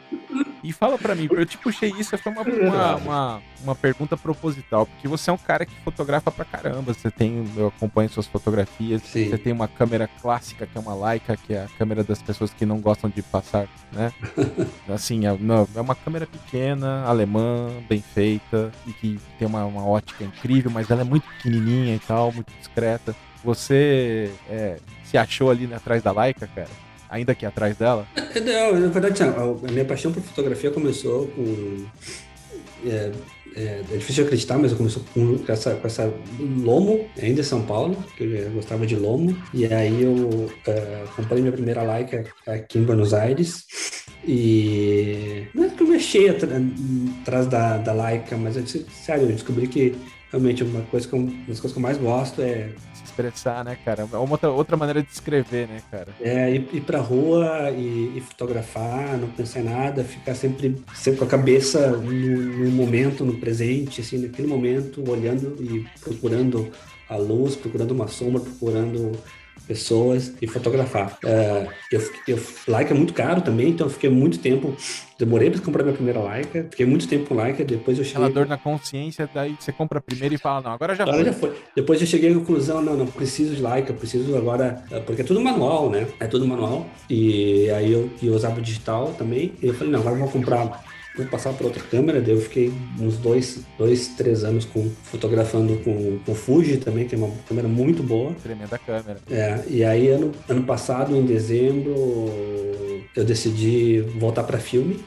e fala para mim, eu te puxei isso, foi uma, uma, uma, uma, pergunta proposital, porque você é um cara que fotografa pra caramba, você tem, eu acompanho suas fotografias, Sim. você tem uma câmera clássica, que é uma Leica, que é a câmera das pessoas que não gostam de passar, né? assim, é, não, é uma câmera pequena, alemã, bem feita, e que tem uma, uma ótica incrível, mas ela é muito pequenininha e tal, muito discreta. Você é, se achou ali atrás da Leica, cara? Ainda que atrás dela? Não, na verdade, a minha paixão por fotografia começou com. É, é, é, difícil acreditar, mas eu comecei com essa, com essa Lomo, ainda em São Paulo, que eu gostava de Lomo. E aí eu é, comprei minha primeira Leica aqui em Buenos Aires. E não é que eu mexi atrás da, da Leica, mas eu, sério, eu descobri que realmente uma coisa que eu, uma das coisas que eu mais gosto é se expressar, né, cara? É uma outra, outra maneira de escrever, né, cara? É, ir, ir pra rua e, e, fotografar, não pensar em nada, ficar sempre, sempre com a cabeça no, no, momento, no presente, assim, naquele momento, olhando e procurando a luz, procurando uma sombra, procurando pessoas e fotografar. Uh, eu, eu, Leica é muito caro também, então eu fiquei muito tempo, demorei para comprar minha primeira Leica, fiquei muito tempo com Leica, depois eu cheguei... Aquela dor na consciência, daí você compra primeiro e fala, não, agora já agora foi. já foi. Depois eu cheguei à conclusão, não, não, preciso de Leica, preciso agora, eh, porque é tudo manual, né? É tudo manual, e aí eu, eu usava digital também, e eu falei, não, agora eu vou comprar fui passar para outra câmera, daí eu fiquei uns dois, dois três anos com, fotografando com, com Fuji também, que é uma câmera muito boa. Tremenda câmera. É, e aí ano, ano passado, em dezembro, eu decidi voltar para filme.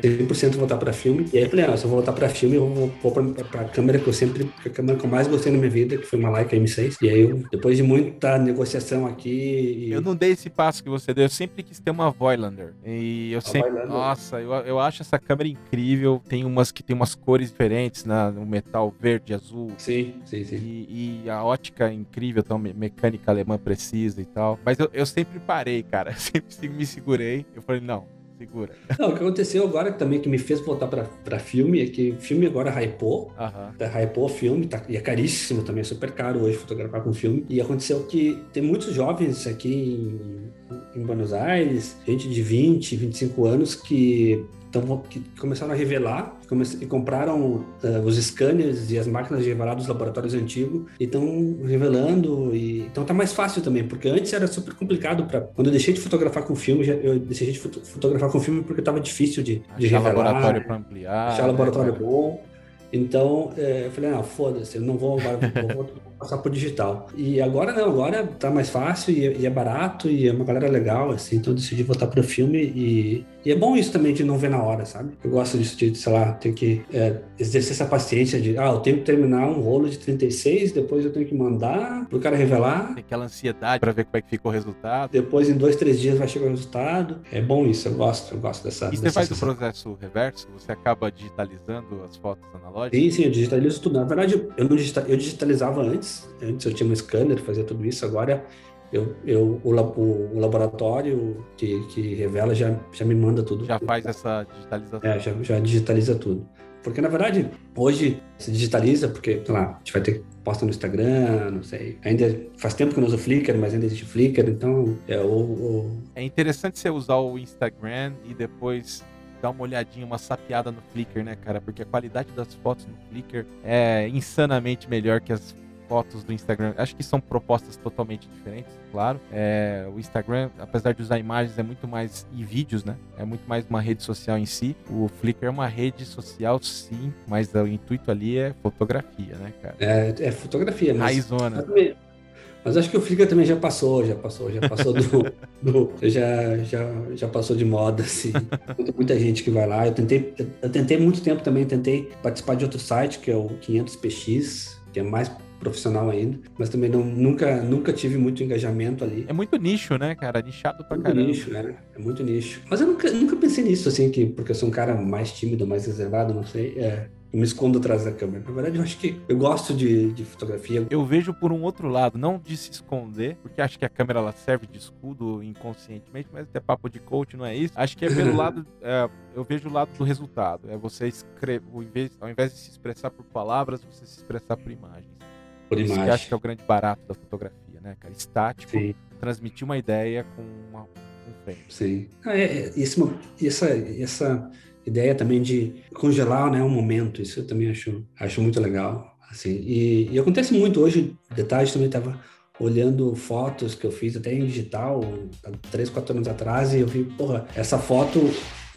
100% voltar para filme. E aí eu falei, ah, se eu voltar para filme, eu vou, vou para a câmera que eu sempre, a câmera que eu mais gostei na minha vida, que foi uma Leica M6. E aí, eu, depois de muita negociação aqui... E... Eu não dei esse passo que você deu, eu sempre quis ter uma Voigtlander. E eu a sempre... Voigtlander. Nossa, eu, eu acho essa câmera incrível. Tem umas que tem umas cores diferentes, né? No metal verde, azul. Sim, sim, sim. E, e a ótica é incrível, então mecânica alemã precisa e tal. Mas eu, eu sempre parei, cara. sempre me segurei. Eu falei, não, Segura. Não, o que aconteceu agora também que me fez voltar para filme é que filme agora hypou. Uhum. Tá, hypou o filme, tá, e é caríssimo também, é super caro hoje fotografar com filme. E aconteceu que tem muitos jovens aqui em, em Buenos Aires, gente de 20, 25 anos que então, que começaram a revelar e compraram uh, os scanners e as máquinas de revelar dos laboratórios antigos e estão revelando. E, então tá mais fácil também, porque antes era super complicado para Quando eu deixei de fotografar com filme, eu deixei de fotografar com filme porque estava difícil de, de achar revelar. laboratório para ampliar. Achar né, laboratório cara? bom. Então, é, eu falei, ah, foda-se, eu não vou, vou, vou, passar por digital. E agora não, agora tá mais fácil e, e, é barato e é uma galera legal, assim, então eu decidi voltar pro filme e, e, é bom isso também de não ver na hora, sabe? Eu gosto disso de, sei lá, ter que é, exercer essa paciência de, ah, eu tenho que terminar um rolo de 36, depois eu tenho que mandar pro cara revelar. Tem aquela ansiedade para ver como é que ficou o resultado. Depois, em dois, três dias vai chegar o resultado. É bom isso, eu gosto, eu gosto dessa. E você faz o processo reverso? Você acaba digitalizando as fotos analógicas? Sim, sim, eu digitalizo tudo. Na verdade, eu, não eu digitalizava antes antes. Antes eu tinha um scanner, fazia tudo isso. Agora eu, eu, o, o, laboratório que, que revela já, já me manda tudo. Já faz essa digitalização. É, já, já digitaliza tudo. Porque, na verdade, hoje se digitaliza, porque, sei lá, a gente vai ter posta no Instagram, não sei. Ainda faz tempo que eu não uso Flickr, mas ainda existe Flickr, então é o, o... É interessante você usar o Instagram e depois dar uma olhadinha, uma sapiada no Flickr, né, cara? Porque a qualidade das fotos no Flickr é insanamente melhor que as fotos do Instagram. Acho que são propostas totalmente diferentes, claro. É, o Instagram, apesar de usar imagens, é muito mais e vídeos, né? É muito mais uma rede social em si. O Flickr é uma rede social, sim, mas o intuito ali é fotografia, né, cara? É, é fotografia, mas. Raizona. Mas acho que o Flickr também já passou, já passou, já passou do, do, já, já, já passou de moda, assim. Muita, muita gente que vai lá. Eu tentei, eu tentei muito tempo também, tentei participar de outro site que é o 500px, que é mais profissional ainda, mas também não, nunca, nunca tive muito engajamento ali. É muito nicho, né, cara? Nichado pra muito caramba. nicho, né? É muito nicho. Mas eu nunca, nunca pensei nisso, assim, que porque eu sou um cara mais tímido, mais reservado, não sei. É, eu me escondo atrás da câmera. Na verdade, eu acho que eu gosto de, de fotografia. Eu vejo por um outro lado, não de se esconder, porque acho que a câmera ela serve de escudo inconscientemente, mas até papo de coach não é isso. Acho que é pelo lado, é, eu vejo o lado do resultado. É você escrever, ao invés, ao invés de se expressar por palavras, você se expressar por imagens. Por Isso imagem. que acho que é o grande barato da fotografia, né, cara? Estático, Sim, transmitir uma ideia com uma, um frame. sim. Ah, é, é, isso, essa, essa ideia também de congelar né, um momento, isso eu também acho, acho muito legal. Assim, e, e acontece muito hoje, detalhes também estava olhando fotos que eu fiz até em digital, há três, quatro anos atrás, e eu vi, porra, essa foto,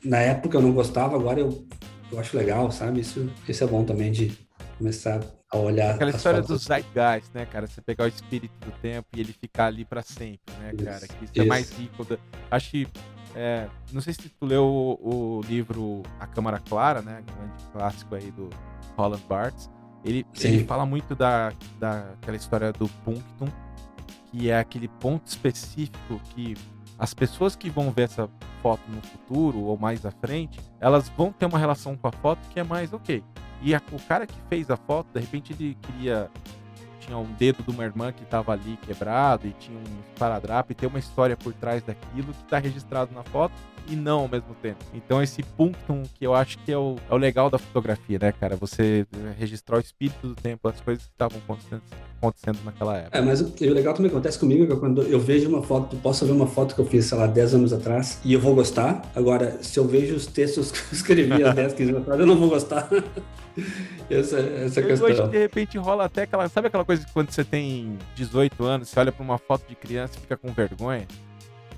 na época eu não gostava, agora eu, eu acho legal, sabe? Isso, isso é bom também de começar a olhar Aquela história do fotos. Zeitgeist, né, cara? Você pegar o espírito do tempo e ele ficar ali pra sempre, né, Isso, cara? Que isso, é isso. mais rico. Da... Acho que. é, não sei se tu leu o, o livro A Câmara Clara, né? Grande clássico aí do Roland Barthes. Ele, Sim. ele fala muito da, daquela história do punctum, que é aquele ponto específico que as pessoas que vão ver essa foto no futuro ou mais à frente, elas vão ter uma relação com a foto que é mais ok. E a- o cara que fez a foto, de repente ele queria. Tinha um dedo de uma irmã que estava ali quebrado e tinha um esparadrapo e tem uma história por trás daquilo que está registrado na foto e não ao mesmo tempo. Então esse punctum que eu acho que é o, é o legal da fotografia, né, cara? Você registrar o espírito do tempo, as coisas que estavam acontecendo, acontecendo naquela época. É, mas o o legal também acontece comigo é que quando eu vejo uma foto, posso ver uma foto que eu fiz, sei lá, 10 anos atrás e eu vou gostar. Agora, se eu vejo os textos que eu escrevi há 10, 15 anos atrás, eu não vou gostar. essa, essa é a Mas hoje, questão. de repente, rola até aquela. Sabe aquela coisa que quando você tem 18 anos, você olha pra uma foto de criança e fica com vergonha?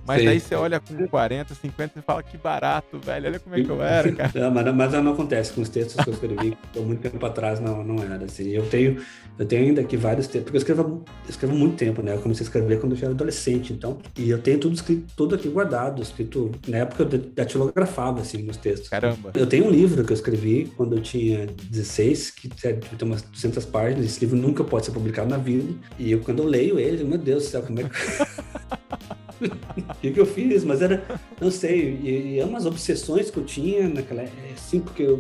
Mas Sim. aí você olha com 40, 50 e fala que barato, velho. Olha como é que eu era, cara. Não, mas, mas não acontece com os textos que eu escrevi há muito tempo atrás, não, não era assim. Eu tenho, eu tenho ainda aqui vários textos, porque eu escrevo, escrevo muito tempo, né? Eu comecei a escrever quando eu era adolescente, então. E eu tenho tudo escrito, tudo aqui guardado, escrito. Na época eu datilografava, assim, nos textos. Caramba. Eu tenho um livro que eu escrevi quando eu tinha 16, que é, tem umas 200 páginas. Esse livro nunca pode ser publicado na vida. E eu, quando eu leio ele, meu Deus do céu, como é que. O que, que eu fiz? Mas era, não sei, e, e é umas obsessões que eu tinha naquela. é, Assim, porque eu.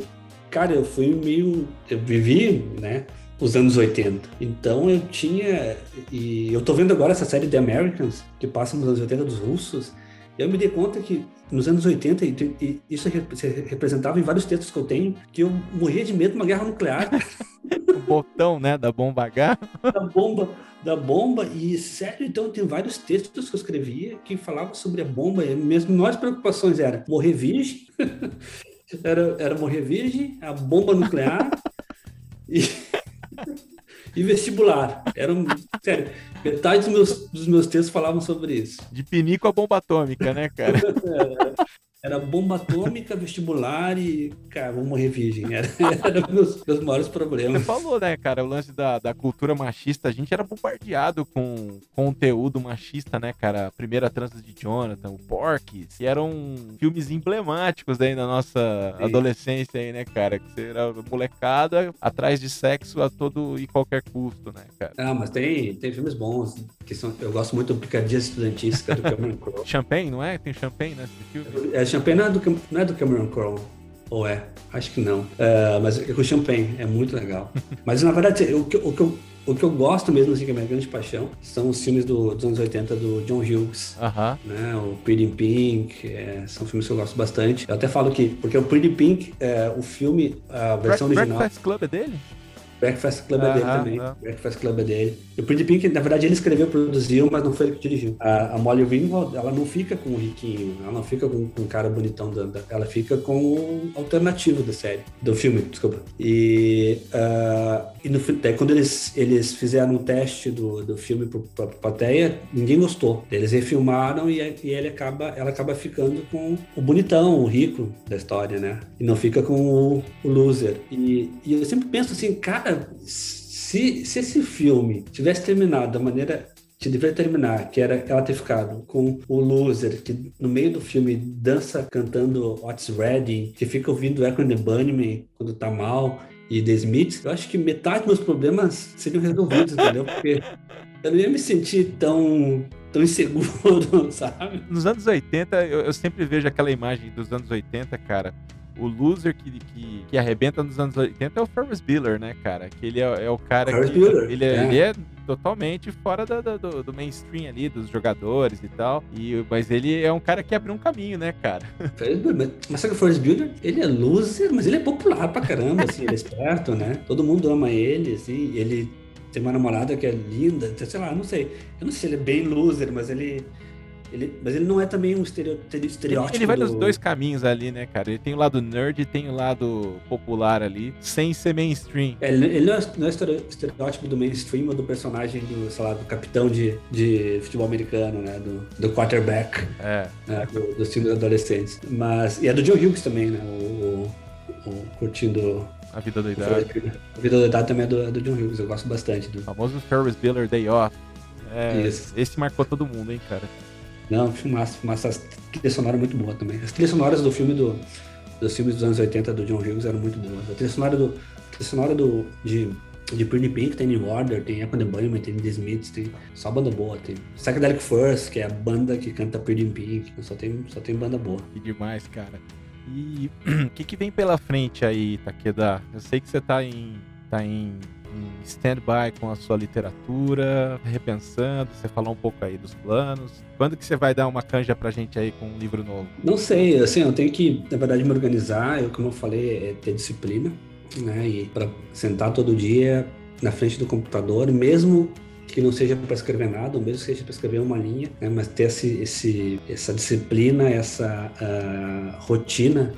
Cara, eu fui meio. Eu vivi, né? Os anos 80. Então eu tinha. E eu tô vendo agora essa série The Americans, que passa nos anos 80 dos russos. Eu me dei conta que nos anos 80, e, isso se representava em vários textos que eu tenho, que eu morria de medo de uma guerra nuclear, O botão, né, da bomba H. da bomba, da bomba. E sério, então tem vários textos que eu escrevia que falavam sobre a bomba. E minhas maiores preocupações era morrer virgem, era, era morrer virgem, a bomba nuclear e, e vestibular. Eram, sério, metade dos meus, dos meus textos falavam sobre isso. De pinico a bomba atômica, né, cara? Era bomba atômica, vestibular e, cara, vou morrer virgem. Era, era meus, meus maiores Você problemas. falou, né, cara, o lance da, da cultura machista. A gente era bombardeado com conteúdo machista, né, cara? A primeira trança de Jonathan, o Porky's, que eram filmes emblemáticos aí na nossa Sim. adolescência aí, né, cara? Que você era molecada atrás de sexo a todo e qualquer custo, né, cara? Ah, mas tem, tem filmes bons, que são, eu gosto muito do Picadias Estudantis, que é do Cameron Crowe. Champagne, não é? Tem Champagne nesse filme? É, Champagne não é do, não é do Cameron Crowe. Ou é? Acho que não. É, mas o Champagne é muito legal. Mas, na verdade, o que, o que eu, o que eu gosto mesmo, assim, que é a minha grande paixão, são os filmes do- dos anos 80 do John Hughes. Aham. né, o Pretty in Pink, é, são filmes que eu gosto bastante. Eu até falo que, porque o Pretty in Pink, é, o filme, a versão Break- original, Breakfast Club é dele? Breakfast Club é dele também. aham. Breakfast Club é dele. E o Pretty Pink, na verdade, ele escreveu, produziu, mas não foi ele que dirigiu. A, a Molly Ringwald, ela não fica com o riquinho, ela não fica com, com o cara bonitão, da, da- ela fica com o alternativo da série, do filme, desculpa. E, ah, e no, daí, quando eles, eles fizeram um teste do, do filme pro- pra, pra plateia, ninguém gostou. Eles refilmaram e, e ele acaba, ela acaba ficando com o bonitão, o rico da história, né? E não fica com o, o loser. E, e eu sempre penso assim, cara, se, se esse filme tivesse terminado da maneira que deveria terminar, que era ela ter ficado com o loser, que no meio do filme dança cantando What's Ready, que fica ouvindo Echo and the Bunnymen quando tá mal, e The Smiths, eu acho que metade dos meus problemas seriam resolvidos, entendeu? Porque eu não ia me sentir tão tão inseguro, sabe? Nos anos 80, eu, eu, sempre vejo aquela imagem dos anos 80, cara. O loser que, que, que arrebenta nos anos 80 é o Ferris Bueller, né, cara? Que ele é, é o cara Ferris que. Bueller, ele, é, é. ele é totalmente fora do, do, do, mainstream ali, dos jogadores e tal. E, mas ele é um cara que abriu um caminho, né, cara? Mas sabe que o Ferris Bueller, ele é loser, mas ele é popular pra caramba, assim, ele é esperto, né? Todo mundo ama ele, assim, ele tem uma namorada que é linda, sei lá, não sei. Eu não sei se ele é bem loser, mas ele. Ele mas ele não é também um estereótipo. Ele vai do... nos dois caminhos ali, né, cara? Ele tem o lado nerd e tem o lado popular ali, sem ser mainstream. É, ele não é, não é estereótipo do mainstream ou do personagem do, sei lá, do capitão de, de futebol americano, né? Do, do quarterback. É. Né? Do, dos filmes adolescentes. Mas. E é do John Hughes também, né? O, o, o curtindo a Vida Doidada. A Vida Doidada também é do, é do John Hughes, eu gosto bastante. Do... O famoso Ferris Bueller Day Off. É, Isso. Esse marcou todo mundo, hein, cara. Não, filmaço, filmaço. A trilha sonora muito boa também. As trilhas sonoras do filme do, dos filmes dos anos 80 do John Hughes eram muito boas. A trilha sonora do, trilha sonora do, de, de Pretty Pink tem New Order, tem Echo the Bunnyman, tem The Smiths, tem só banda boa. Tem Psychedelic First, que é a banda que canta Pretty Pink. Só tem, só tem banda boa. Que demais, cara. E o que, que vem pela frente aí, Takeda? Eu sei que você está em, tá em, em stand-by com a sua literatura, repensando, você falou um pouco aí dos planos. Quando que você vai dar uma canja pra gente aí com um livro novo? Não sei, assim, eu tenho que, na verdade, me organizar. Eu, como eu falei, é ter disciplina, né? E para sentar todo dia na frente do computador, mesmo que não seja para escrever nada, ou mesmo que seja para escrever uma linha, né? mas ter esse, esse, essa disciplina, essa uh, rotina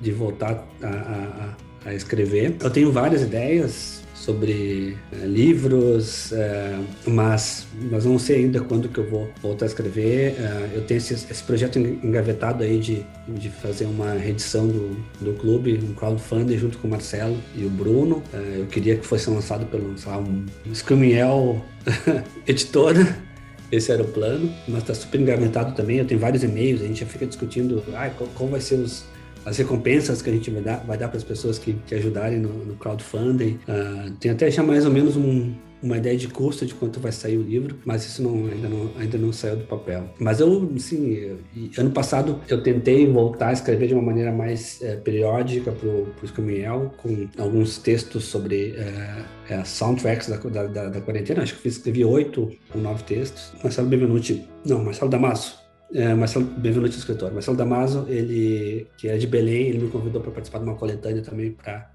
de voltar a, a, a, escrever. Eu tenho várias ideias sobre uh, livros, uh, mas, mas não sei ainda quando que eu vou voltar a escrever. eu tenho esse, esse, projeto engavetado aí de, de fazer uma reedição do, do clube, um crowdfunding junto com o Marcelo e o Bruno. eu queria que fosse lançado pelo, sei lá, um Scamiel editora. Esse era o plano, mas está super engavetado também. Eu tenho vários e-mails, a gente já fica discutindo ah, como vai ser os, as recompensas que a gente vai dar, vai dar para as pessoas que, que ajudarem no, no crowdfunding. Uh, tem até já mais ou menos um, uma ideia de custo de quanto vai sair o livro, mas isso não, ainda, não, ainda não saiu do papel. Mas eu, assim, ano passado eu tentei voltar a escrever de uma maneira mais é, periódica para o Scamiel, com alguns textos sobre é, é, soundtracks da, da, da, da, quarentena. Acho que fiz, escrevi oito ou nove textos. Marcelo Benvenuti, não, Marcelo Damaso, é, Marcelo Benvenuti, escritor. Marcelo Damaso, ele que é de Belém, ele me convidou para participar de uma coletânea também para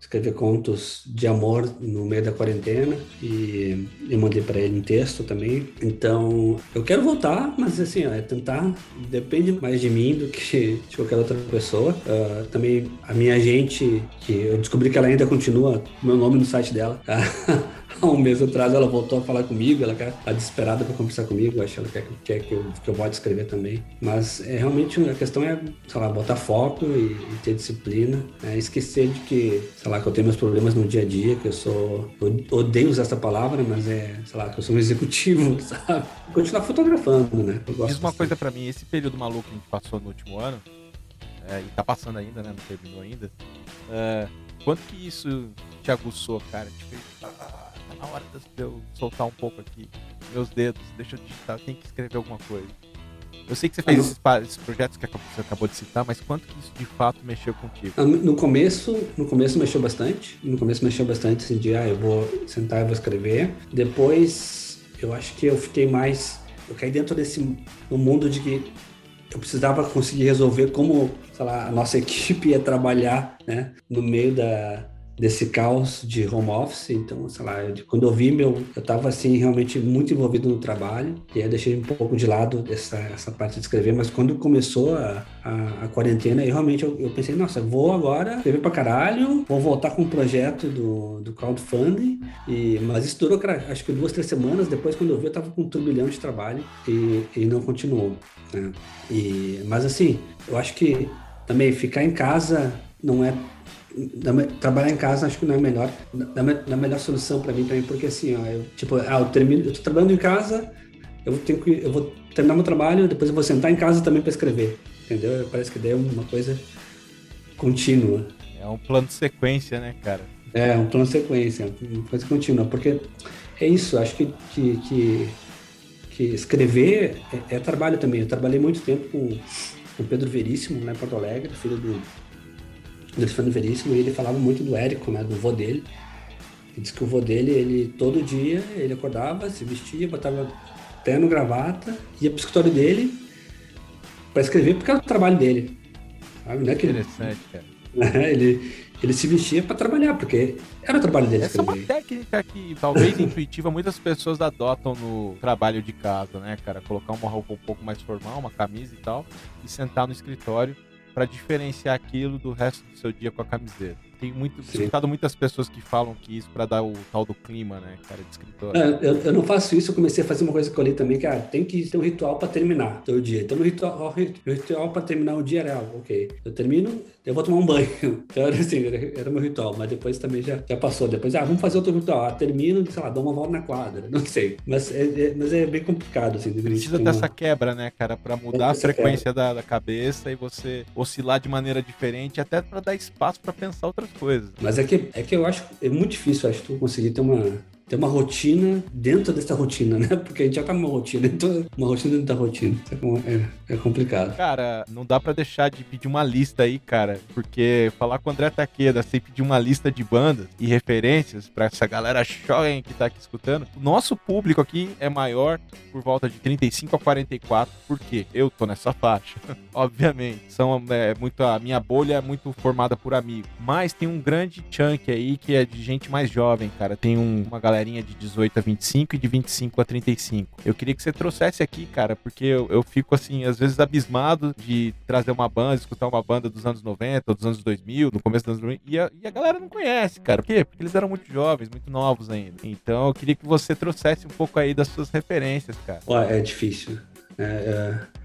escrever contos de amor no meio da quarentena e eu mandei para ele um texto também. Então, eu quero voltar, mas assim, ó, é tentar, depende mais de mim do que de qualquer outra pessoa. Uh, também a minha agente, que eu descobri que ela ainda continua meu nome no site dela. um mês atrás ela voltou a falar comigo, ela está desesperada para conversar comigo, acho que ela quer, quer que, eu, que eu volte a escrever também. Mas é, realmente a questão é, sei lá, botar foco e, e ter disciplina, é, esquecer de que, sei lá, que eu tenho meus problemas no dia a dia, que eu sou, eu odeio usar essa palavra, mas é, sei lá, que eu sou um executivo, sabe? Continuar fotografando, né? Diz uma coisa para mim, esse período maluco que a gente passou no último ano, é, e tá passando ainda, né? Não terminou ainda. É, quanto que isso te aguçou, cara? Te fez na hora de eu soltar um pouco aqui meus dedos, deixa eu digitar, tenho que escrever alguma coisa. Eu sei que você fez esses, esses, projetos que você acabou de citar, mas quanto que isso de fato mexeu contigo? Ah, no começo, no começo mexeu bastante. No começo mexeu bastante assim de, ah, eu vou sentar e vou escrever. Depois, eu acho que eu fiquei mais, eu caí dentro desse no mundo de que eu precisava conseguir resolver como, sei lá, a nossa equipe ia trabalhar, né, no meio da desse caos de home office. Então, sei lá, quando eu vi meu, eu estava assim realmente muito envolvido no trabalho e aí deixei um pouco de lado essa, essa parte de escrever. Mas quando começou a, a, a quarentena, aí realmente eu, eu, pensei, nossa, vou agora escrever para caralho, vou voltar com o um projeto do, do crowdfunding. E, mas isso durou, acho que duas, três semanas. Depois, quando eu vi, eu estava com um turbilhão de trabalho e, e não continuou. Né? E, mas assim, eu acho que também ficar em casa não é trabalhar em casa acho que não é a melhor, não é a melhor solução para mim também, porque assim, ó, eu, tipo, ah, eu termino, eu tô trabalhando em casa, eu vou, ter que, eu vou terminar meu trabalho, depois eu vou sentar em casa também para escrever, entendeu? Parece que daí é uma coisa contínua. É um plano de sequência, né, cara? É, um plano sequência, uma coisa contínua, porque é isso, acho que, que, que, que escrever é, é, trabalho também. Eu trabalhei muito tempo com o Pedro Veríssimo, em Porto Alegre, filho do, do Fernando Veríssimo, e ele falava muito do Érico, né, do vô dele. Ele disse que o vô dele, ele todo dia, ele acordava, se vestia, botava terno, gravata, ia pro escritório dele para escrever, porque era o trabalho dele. Sabe? Não é que Interessante, cara. ele, ele se vestia para trabalhar, porque era o trabalho dele. Essa escrever. é uma técnica que talvez intuitiva muitas pessoas adotam no trabalho de casa, né, cara? Colocar uma roupa um pouco mais formal, uma camisa e tal, e sentar no escritório para diferenciar aquilo do resto do seu dia com a camiseta. Tem muito, escutado muitas pessoas que falam que isso para dar o tal do clima, né, cara, de escritório. É, eu, eu, não faço isso, eu comecei a fazer uma coisa que eu li também, que ah, tem que ter um ritual para terminar o dia. Então, o ritual, o ritual para terminar o dia era, ok, eu termino, eu vou tomar um banho. Então, era assim, era, era meu ritual, mas depois também já, já passou. Depois, ah, vamos fazer outro ritual. Ah, termino, sei lá, dou uma volta na quadra, não sei. Mas é, é mas é bem complicado, assim. Precisa dessa uma... quebra, né, cara, para mudar a frequência da, da, cabeça e você oscilar de maneira diferente, até para dar espaço para pensar outras coisas. Mas é que, é que eu acho é muito difícil, acho, tu conseguir ter uma, ter uma rotina dentro dessa rotina, né? Porque a gente já tá numa rotina, então uma rotina dentro da rotina. É, é, é complicado. Cara, não dá para deixar de pedir uma lista aí, cara, porque falar com o André Taqueda sem pedir uma lista de bandas e referências para essa galera jovem que tá aqui escutando, o nosso público aqui é maior por volta de 35 a 44, porque eu tô nessa faixa, obviamente. São é, muito a minha bolha é muito formada por amigos, mas tem um grande chunk aí que é de gente mais jovem, cara. Tem um, uma galera galerinha de 18 a 25 e de 25 a 35. Eu queria que você trouxesse aqui, cara, porque eu, eu fico, assim, às vezes abismado de trazer uma banda, escutar uma banda dos anos 90 ou dos anos 2000, no começo dos anos 2000, e a, e a galera não conhece, cara. Por quê? Porque eles eram muito jovens, muito novos ainda. Então eu queria que você trouxesse um pouco aí das suas referências, cara. Ué, é difícil. É, é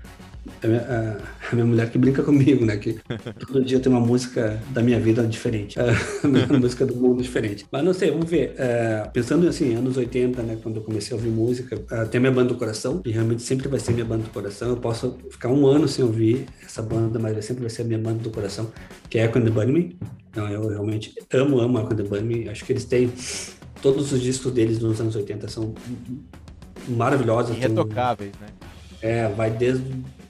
a minha, a, a minha, mulher que brinca comigo, né? Que todo dia tem uma música da minha vida diferente, uma música do mundo diferente. Mas não sei, vamos ver. É, pensando assim, anos 80, né? Quando eu comecei a ouvir música, é, tem a minha banda do coração, e realmente sempre vai ser minha banda do coração. Eu posso ficar um ano sem ouvir essa banda, mas sempre vai ser a minha banda do coração, que é Echo and the Bunnymen. Então eu realmente amo, amo Echo and the Bunnymen. Acho que eles têm todos os discos deles nos anos 80 são maravilhosos. Irretocáveis, né? É, vai desde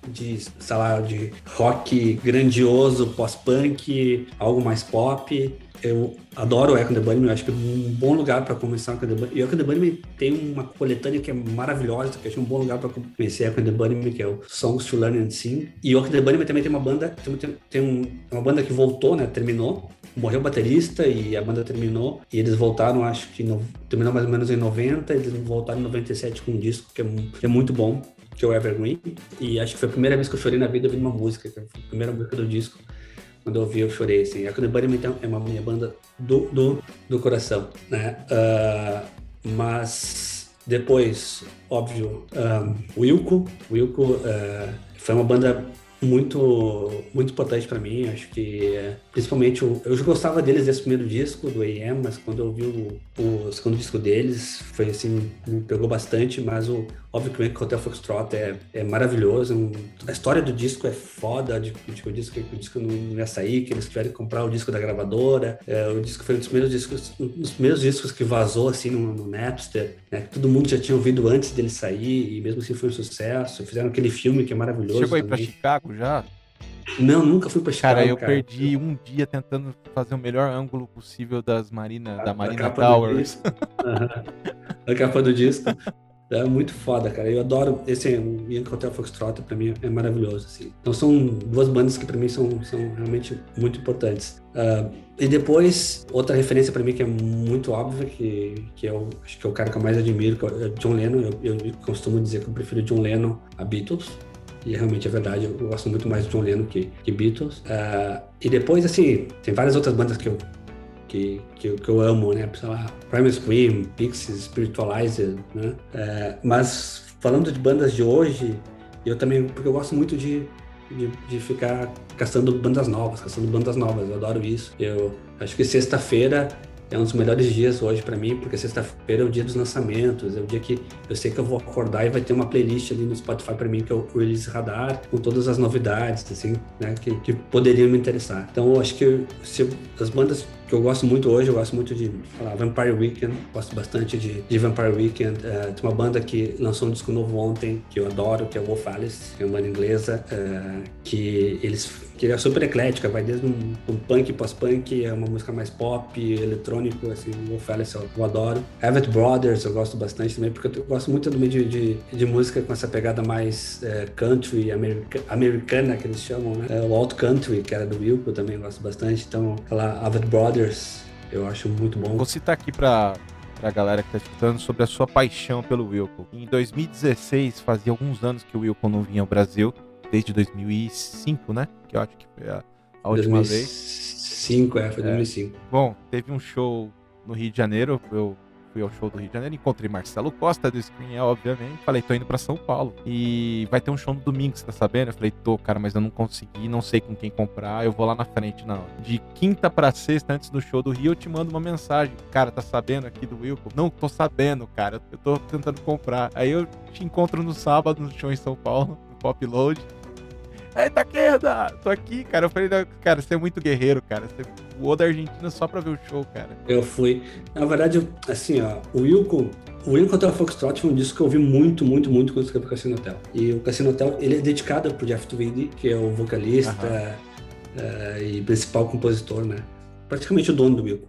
de, sei lá, de rock grandioso, pós-punk, algo mais pop. Eu adoro o Echo the Bunnymen, eu acho que é um bom lugar para começar o Echo the Bunnymen. E o Echo the Bunnymen tem uma coletânea que é maravilhosa, que eu acho um bom lugar para conhecer Echo the Bunnymen, que é o Songs to Learn and Sing. E o Echo the Bunnymen também tem uma banda, tem, tem um, uma banda que voltou, né, terminou, morreu o baterista e a banda terminou. E eles voltaram, acho que no, terminou mais ou menos em 90, eles voltaram em 97 com um disco que é, que é muito bom que Evergreen. E acho que foi a primeira vez que eu chorei na vida ouvindo uma música, foi a primeira música do disco. Quando eu ouvi, eu chorei, assim. A Bunnymen é uma minha banda do, do, do coração, né? Uh, mas depois, óbvio, um, Wilco. Wilco uh, foi uma banda muito muito importante para mim. Acho que principalmente eu, eu já gostava deles desse primeiro disco do AM, mas quando eu vi o, o segundo disco deles foi assim me pegou bastante. Mas o óbvio que o Hotel Foxtrot é, é maravilhoso. A história do disco é foda. De, de, o disco o disco não ia sair, que eles tiveram que comprar o disco da gravadora. É, o disco foi um dos primeiros discos um dos primeiros discos que vazou assim no, no Napster. Né? Todo mundo já tinha ouvido antes dele sair e mesmo assim foi um sucesso. Fizeram aquele filme que é maravilhoso. Chegou aí para Chicago já? Não, nunca fui pra Chicago. Cara, eu cara. perdi um dia tentando fazer o melhor ângulo possível das Marina, da Marina Towers. Uhum. A capa do disco. É muito foda, cara. Eu adoro esse Yankee Hotel Foxtrot, pra mim é maravilhoso, assim. Então são duas bandas que pra mim são, são realmente muito importantes. Uh, e depois, outra referência para mim que é muito óbvia, que, que eu acho que é o cara que eu mais admiro, que é o John Lennon. Eu, eu costumo dizer que eu prefiro John Lennon a Beatles e realmente é verdade, eu gosto muito mais de John Lennon que, que Beatles. Uh, e depois, assim, tem várias outras bandas que eu, que, que, que eu amo, né? Sei lá, Primal Scream, Pixies, Spiritualizer, né? Uh, mas falando de bandas de hoje, eu também, porque eu gosto muito de, de, de, ficar caçando bandas novas, caçando bandas novas, eu adoro isso. Eu acho que sexta-feira é um dos melhores dias hoje para mim, porque sexta-feira é o dia dos lançamentos, é o dia que eu sei que eu vou acordar e vai ter uma playlist ali no Spotify para mim que é o Release Radar, com todas as novidades, assim, né, que, que poderiam me interessar. Então, eu acho que se as bandas que eu gosto muito hoje, eu gosto muito de lá, Vampire Weekend, gosto bastante de, de Vampire Weekend. Uh, tem uma banda que lançou um disco novo ontem, que eu adoro, que é Wolf Alice, que é uma banda inglesa, uh, que eles que é super eclética, vai desde um, um punk pós-punk, é uma música mais pop, eletrônico, assim, Wolf Alice eu, eu adoro. Avett Brothers eu gosto bastante também, porque eu gosto muito também de, de, de música com essa pegada mais uh, country, america, americana, que eles chamam, né? o alt country, que era do Wilco, eu também gosto bastante. Então, lá, Avett Brothers eu acho muito bom. Vou citar aqui para a galera que está escutando sobre a sua paixão pelo Wilco. Em 2016, fazia alguns anos que o Wilco não vinha ao Brasil, desde 2005, né? Que eu acho que foi a, a última 2005, vez. 2005, é, foi 2005. É. Bom, teve um show no Rio de Janeiro, eu fui ao show do Rio de Janeiro, encontrei Marcelo Costa do Screen, obviamente. Falei, tô indo pra São Paulo. E vai ter um show no domingo, você tá sabendo? Eu falei, tô, cara, mas eu não consegui, não sei com quem comprar, eu vou lá na frente, não. De quinta pra sexta, antes do show do Rio, eu te mando uma mensagem. Cara, tá sabendo aqui do Wilco? Não, tô sabendo, cara. Eu tô tentando comprar. Aí eu te encontro no sábado no show em São Paulo, no Pop Load. Aí, Taquerda! Tô aqui, cara. Eu falei, cara, você é muito guerreiro, cara. Você voou da Argentina só pra ver o show, cara. Eu fui. Na verdade, assim, ó, o Wilco, o Wilco Hotel Foxtrot foi um disco que eu ouvi muito, muito, muito quando eu escrevi o Cassino Hotel. E o Cassino Hotel, ele é dedicado pro Jeff Tweedy, que é o vocalista uh, e principal compositor, né? Praticamente o dono do Wilco.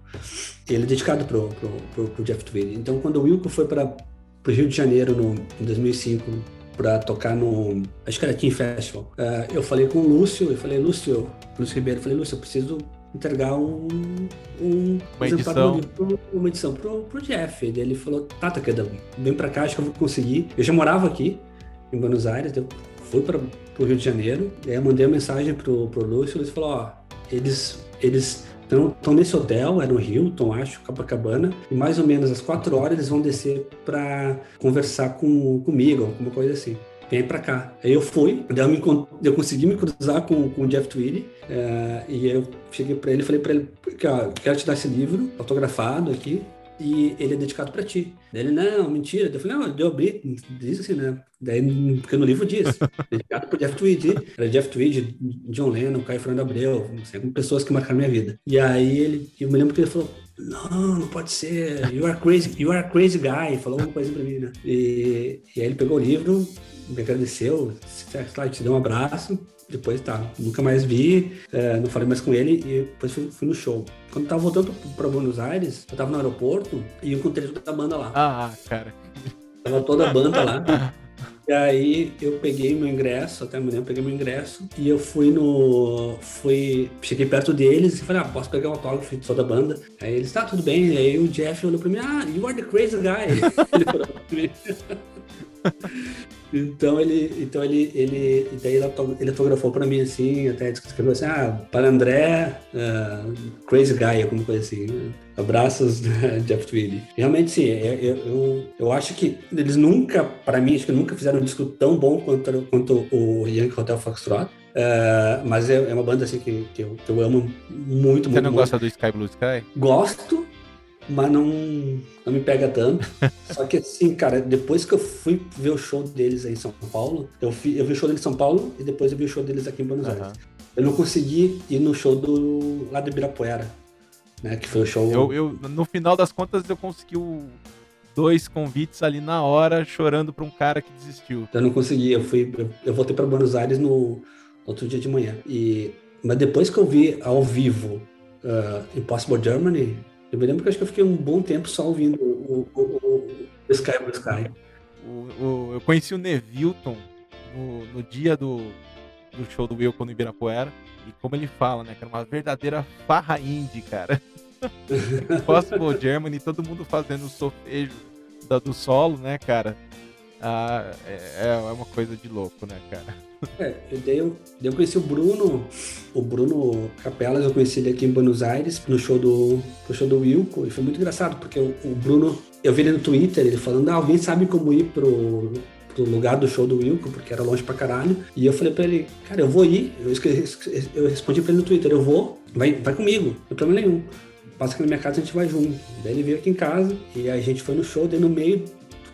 Ele é dedicado pro, pro, pro, pro Jeff Tweedy. Então, quando o Wilco foi para pro Rio de Janeiro no, em 2005 para tocar no. Acho que era Team Festival. Uh, eu falei com o Lúcio, eu falei, Lúcio, Lúcio Ribeiro, eu falei, Lúcio, eu preciso entregar um, um uma edição, pro, uma edição pro, pro Jeff. Ele falou, tá, Takeda, vem para cá, acho que eu vou conseguir. Eu já morava aqui, em Buenos Aires, eu fui para o Rio de Janeiro, e aí eu mandei uma mensagem pro, pro Lúcio, ele falou, ó, eles, eles estão nesse hotel, é no Hilton, acho, Copacabana, e mais ou menos às quatro horas eles vão descer para conversar com, comigo, alguma coisa assim. Vem para cá. Aí eu fui, eu, me, eu consegui me cruzar com, com o Jeff Tweedy, é, e eu cheguei para ele falei para ele: quero te dar esse livro autografado aqui, e ele é dedicado para ti. Daí ele, não, mentira. Eu falei, não, eu abri, diz assim, né? Daí, porque no livro diz, dedicado por Jeff Tweedy. Era Jeff Tweedy, John Lennon, Caio Fernando Abreu, assim, pessoas que marcaram minha vida. E aí ele, eu me lembro que ele falou, não, não pode ser, you are crazy, you are crazy guy, falou uma coisa pra mim, né? E, e aí ele pegou o livro, me agradeceu, te deu um abraço, depois tá, nunca mais vi, é, não falei mais com ele e depois fui, fui, no show. Quando eu tava voltando para Buenos Aires, eu tava no aeroporto e encontrei toda a banda lá. Ah, cara. Tava toda a banda lá. E aí eu peguei meu ingresso, até amanhã eu peguei meu ingresso e eu fui no. fui. Cheguei perto deles e falei, ah, posso pegar um autógrafo de toda a banda? Aí eles, tá, tudo bem. E aí o Jeff olhou pra mim, ah, you are the crazy guy. ele falou pra mim. Então ele, então ele, ele, daí ele, ele autografou para mim assim, até escreveu assim, ah, para André, uh, crazy guy, alguma coisa assim. Né? Abraços, Jeff Tweedy. Realmente sim, eu, é, é, eu, eu acho que eles nunca, para mim, acho que nunca fizeram um disco tão bom quanto, quanto o Yankee Hotel Foxtrot. Uh, mas é, é, uma banda assim que, que, eu, que eu amo muito, Você muito. Você não muito. gosta do Sky Blue Sky? Gosto, mas não, não me pega tanto. Só que assim, cara, depois que eu fui ver o show deles aí em São Paulo, eu, fui, eu vi o show deles em São Paulo e depois eu vi o show deles aqui em Buenos Aires. Eu não consegui ir no show do lá do Ibirapuera, né? Que foi o show. Eu, eu no final das contas, eu consegui o, dois convites ali na hora, chorando pra um cara que desistiu. Eu não consegui, eu fui, eu, eu voltei para Buenos Aires no outro dia de manhã. E, mas depois que eu vi ao vivo uh, Impossible Germany, eu me lembro que acho que eu fiquei um bom tempo só ouvindo o, o, o, Sky Blue Sky. O, eu conheci o Nevilton no, no dia do, do show do Wilco no Ibirapuera. E como ele fala, né? Era uma verdadeira farra indie, cara. Possible Germany, todo mundo fazendo o sofejo da, do solo, né, cara? Ah, é, é uma coisa de louco, né, cara? É, eu, dei, eu conheci o Bruno, o Bruno Capelas, eu conheci ele aqui em Buenos Aires, no show do, no show do Wilco, e foi muito engraçado, porque o, o Bruno, eu vi ele no Twitter, ele falando, ah, alguém sabe como ir pro, pro lugar do show do Wilco, porque era longe pra caralho, e eu falei pra ele, cara, eu vou ir, eu, eu respondi pra ele no Twitter, eu vou, vai, vai comigo, não tem problema nenhum. passa aqui na minha casa, a gente vai junto. Daí ele veio aqui em casa e a gente foi no show, daí no meio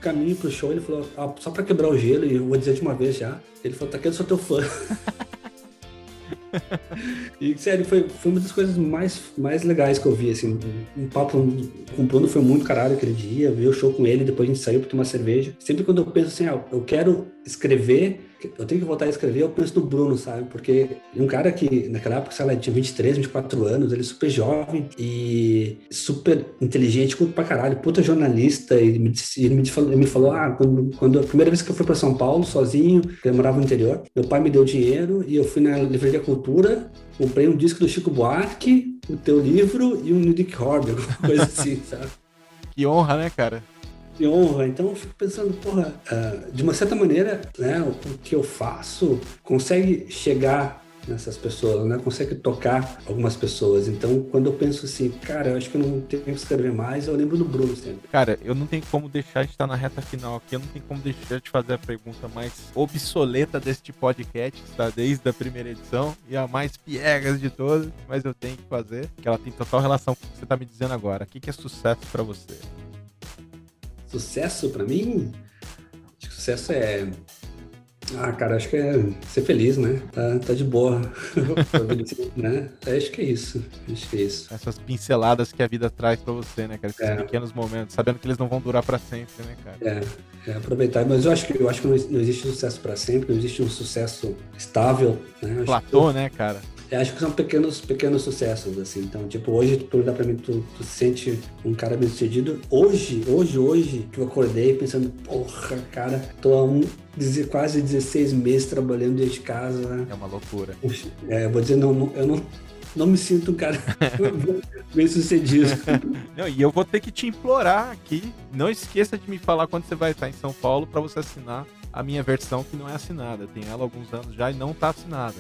caminho pro show, ele falou, ah, só pra quebrar o gelo, e eu vou dizer de uma vez já, ele falou, tá aqui, eu sou teu fã. e sério, foi, foi uma das coisas mais, mais legais que eu vi, assim, um papo com o Bruno foi muito caralho aquele dia, vi o show com ele, depois a gente saiu pra tomar cerveja. Sempre quando eu penso assim, ah, eu quero escrever eu tenho que voltar a escrever, eu penso no Bruno, sabe? Porque um cara que naquela época, sei lá, tinha 23, 24 anos, ele é super jovem e super inteligente, curto pra caralho, puta jornalista. Ele me, disse, ele me, falou, ele me falou: ah, quando, quando a primeira vez que eu fui para São Paulo, sozinho, eu morava no interior, meu pai me deu dinheiro e eu fui na Livraria Cultura, comprei um disco do Chico Buarque, o teu livro e um Nick Horby, alguma coisa assim, sabe? Que honra, né, cara? De honra. Então eu fico pensando, porra, uh, de uma certa maneira, né, o, que eu faço consegue chegar nessas pessoas, né? Consegue tocar algumas pessoas. Então, quando eu penso assim, cara, eu acho que eu não tenho que escrever mais, eu lembro do Bruno sempre. Cara, eu não tenho como deixar de estar na reta final aqui, eu não tenho como deixar de fazer a pergunta mais obsoleta deste podcast, que está desde a primeira edição, e a mais piegas de todas, mas eu tenho que fazer, que ela tem total relação com o que você está me dizendo agora. O que é sucesso para você? Sucesso para mim? Acho que sucesso é. Ah, cara, acho que é ser feliz, né? Tá, tá de boa. né? Acho que é isso. Acho que é isso. Essas pinceladas que a vida traz para você, né, cara? Esses é. pequenos momentos, sabendo que eles não vão durar para sempre, né, cara? É, é, aproveitar. Mas eu acho que, eu acho que não, não existe sucesso para sempre, não existe um sucesso estável, né? Platô, que... né, cara? Eu acho que são pequenos, pequenos sucessos, assim. Então, tipo, hoje tu perguntar pra mim, tu, tu se sente um cara bem sucedido. Hoje, hoje, hoje, que eu acordei pensando, porra, cara, tô há um, quase 16 meses trabalhando desde casa. É uma loucura. É, eu vou dizer, não, eu não, não me sinto um cara bem sucedido. Não, e eu vou ter que te implorar aqui. Não esqueça de me falar quando você vai estar em São Paulo para você assinar a minha versão que não é assinada. Tem ela há alguns anos já e não está assinada.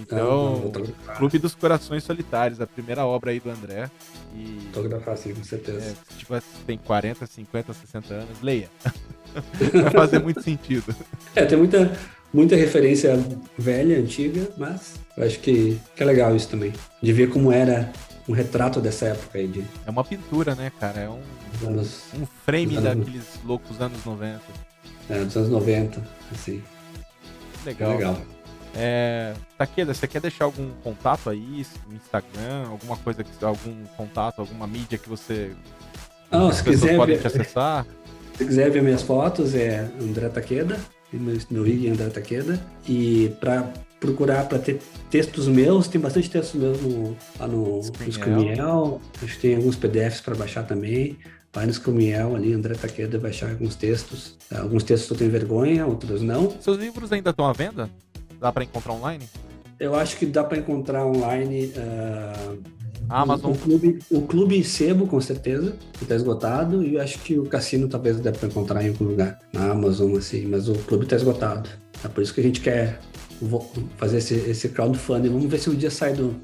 Então, não, Clube dos Corações Solitários, a primeira obra aí do André. E, Autografar, sim, com certeza. É, tipo, tem 40, 50, 60 anos, leia. Vai fazer muito sentido. É, tem muita, muita referência velha, antiga, mas eu acho que, que é legal isso também. De ver como era um retrato dessa época aí. De... É uma pintura, né, cara? É um, anos, um frame anos... daqueles loucos anos 90. É, dos anos 90, assim. Legal. É legal. É, Taqueda, você quer deixar algum contato aí, no Instagram, alguma coisa, que, algum contato, alguma mídia que você Não, se quiser podem te acessar? Se quiser ver minhas fotos, é André Taqueda, meu, meu IG é André Taqueda, e para procurar para ter textos meus, tem bastante textos meus no, lá no, no acho que tem alguns PDFs para baixar também, vai no Scrumiel ali, André Taqueda, vai achar alguns textos, alguns textos eu tenho vergonha, outros não. Seus livros ainda estão à venda? Dá para encontrar online? Eu acho que dá para encontrar online. Uh, Amazon. O, clube, o Clube Sebo, com certeza, que está esgotado. E eu acho que o Cassino talvez dê para encontrar em algum lugar. Na Amazon, assim. Mas o clube está esgotado. É por isso que a gente quer fazer esse, esse crowdfunding. Vamos ver se um dia sai do,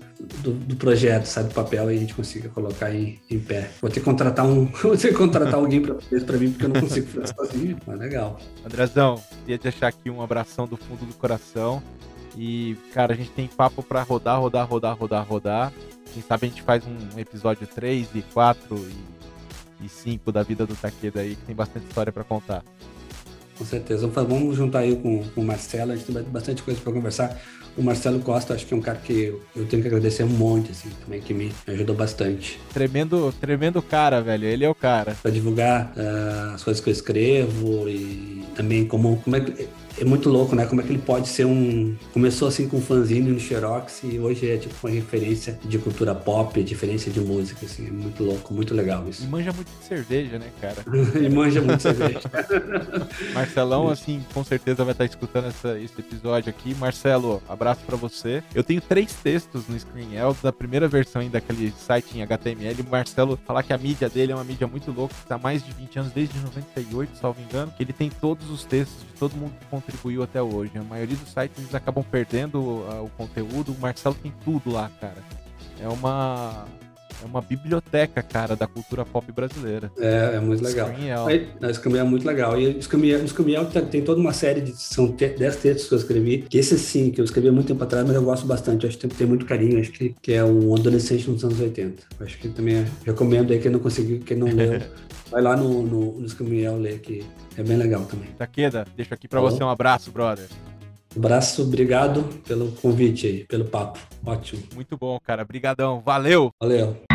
do, do, projeto, sai do papel e a gente consiga colocar em, em pé. Vou ter que contratar um, vou ter contratar alguém para fazer isso para mim, porque eu não consigo fazer sozinho, mas legal. Andrezão, queria deixar aqui um abração do fundo do coração. E, cara, a gente tem papo para rodar, rodar, rodar, rodar, rodar. Quem sabe a gente faz um episódio 3 e 4 e, e 5 da vida do Takeda aí, que tem bastante história para contar. Com certeza. Vamos juntar aí com, com o Marcelo, a gente tem bastante coisa para conversar. O Marcelo Costa, acho que é um cara que eu tenho que agradecer um monte, assim, também, que me ajudou bastante. Tremendo, tremendo cara, velho. Ele é o cara. Para divulgar uh, as coisas que eu escrevo e também como, como é que é muito louco, né? Como é que ele pode ser um. Começou assim com um fanzine no Xerox e hoje é tipo uma referência de cultura pop, referência de música, assim. É muito louco, muito legal isso. E manja muito de cerveja, né, cara? e manja muito de cerveja. Marcelão, assim, com certeza vai estar escutando essa, esse episódio aqui. Marcelo, abraço para você. Eu tenho três textos no Screen L da primeira versão ainda daquele site em HTML. O Marcelo falar que a mídia dele é uma mídia muito louca, que tá há mais de 20 anos, desde 98, salvo engano. Que ele tem todos os textos de todo mundo que contribuiu até hoje. A maioria dos sites eles acabam perdendo uh, o conteúdo. O Marcelo tem tudo lá, cara. É uma é uma biblioteca, cara, da cultura pop brasileira. É, é muito legal. A Escamiel é muito legal. E Escamiel, Escamiel tem, tem toda uma série de. São 10 textos que eu escrevi, que esse sim, que eu escrevi há muito tempo atrás, mas eu gosto bastante. acho que tem, tem muito carinho. Acho que, que é um adolescente nos anos 80. acho que também é, recomendo aí quem não conseguiu, quem não leu. Vai lá no, no, no Escamiel ler, que é bem legal também. Taqueda, deixo aqui para você um abraço, brother. Abraço, obrigado pelo convite aí, pelo papo. Ótimo. Muito bom, cara. Brigadão. Valeu. Valeu.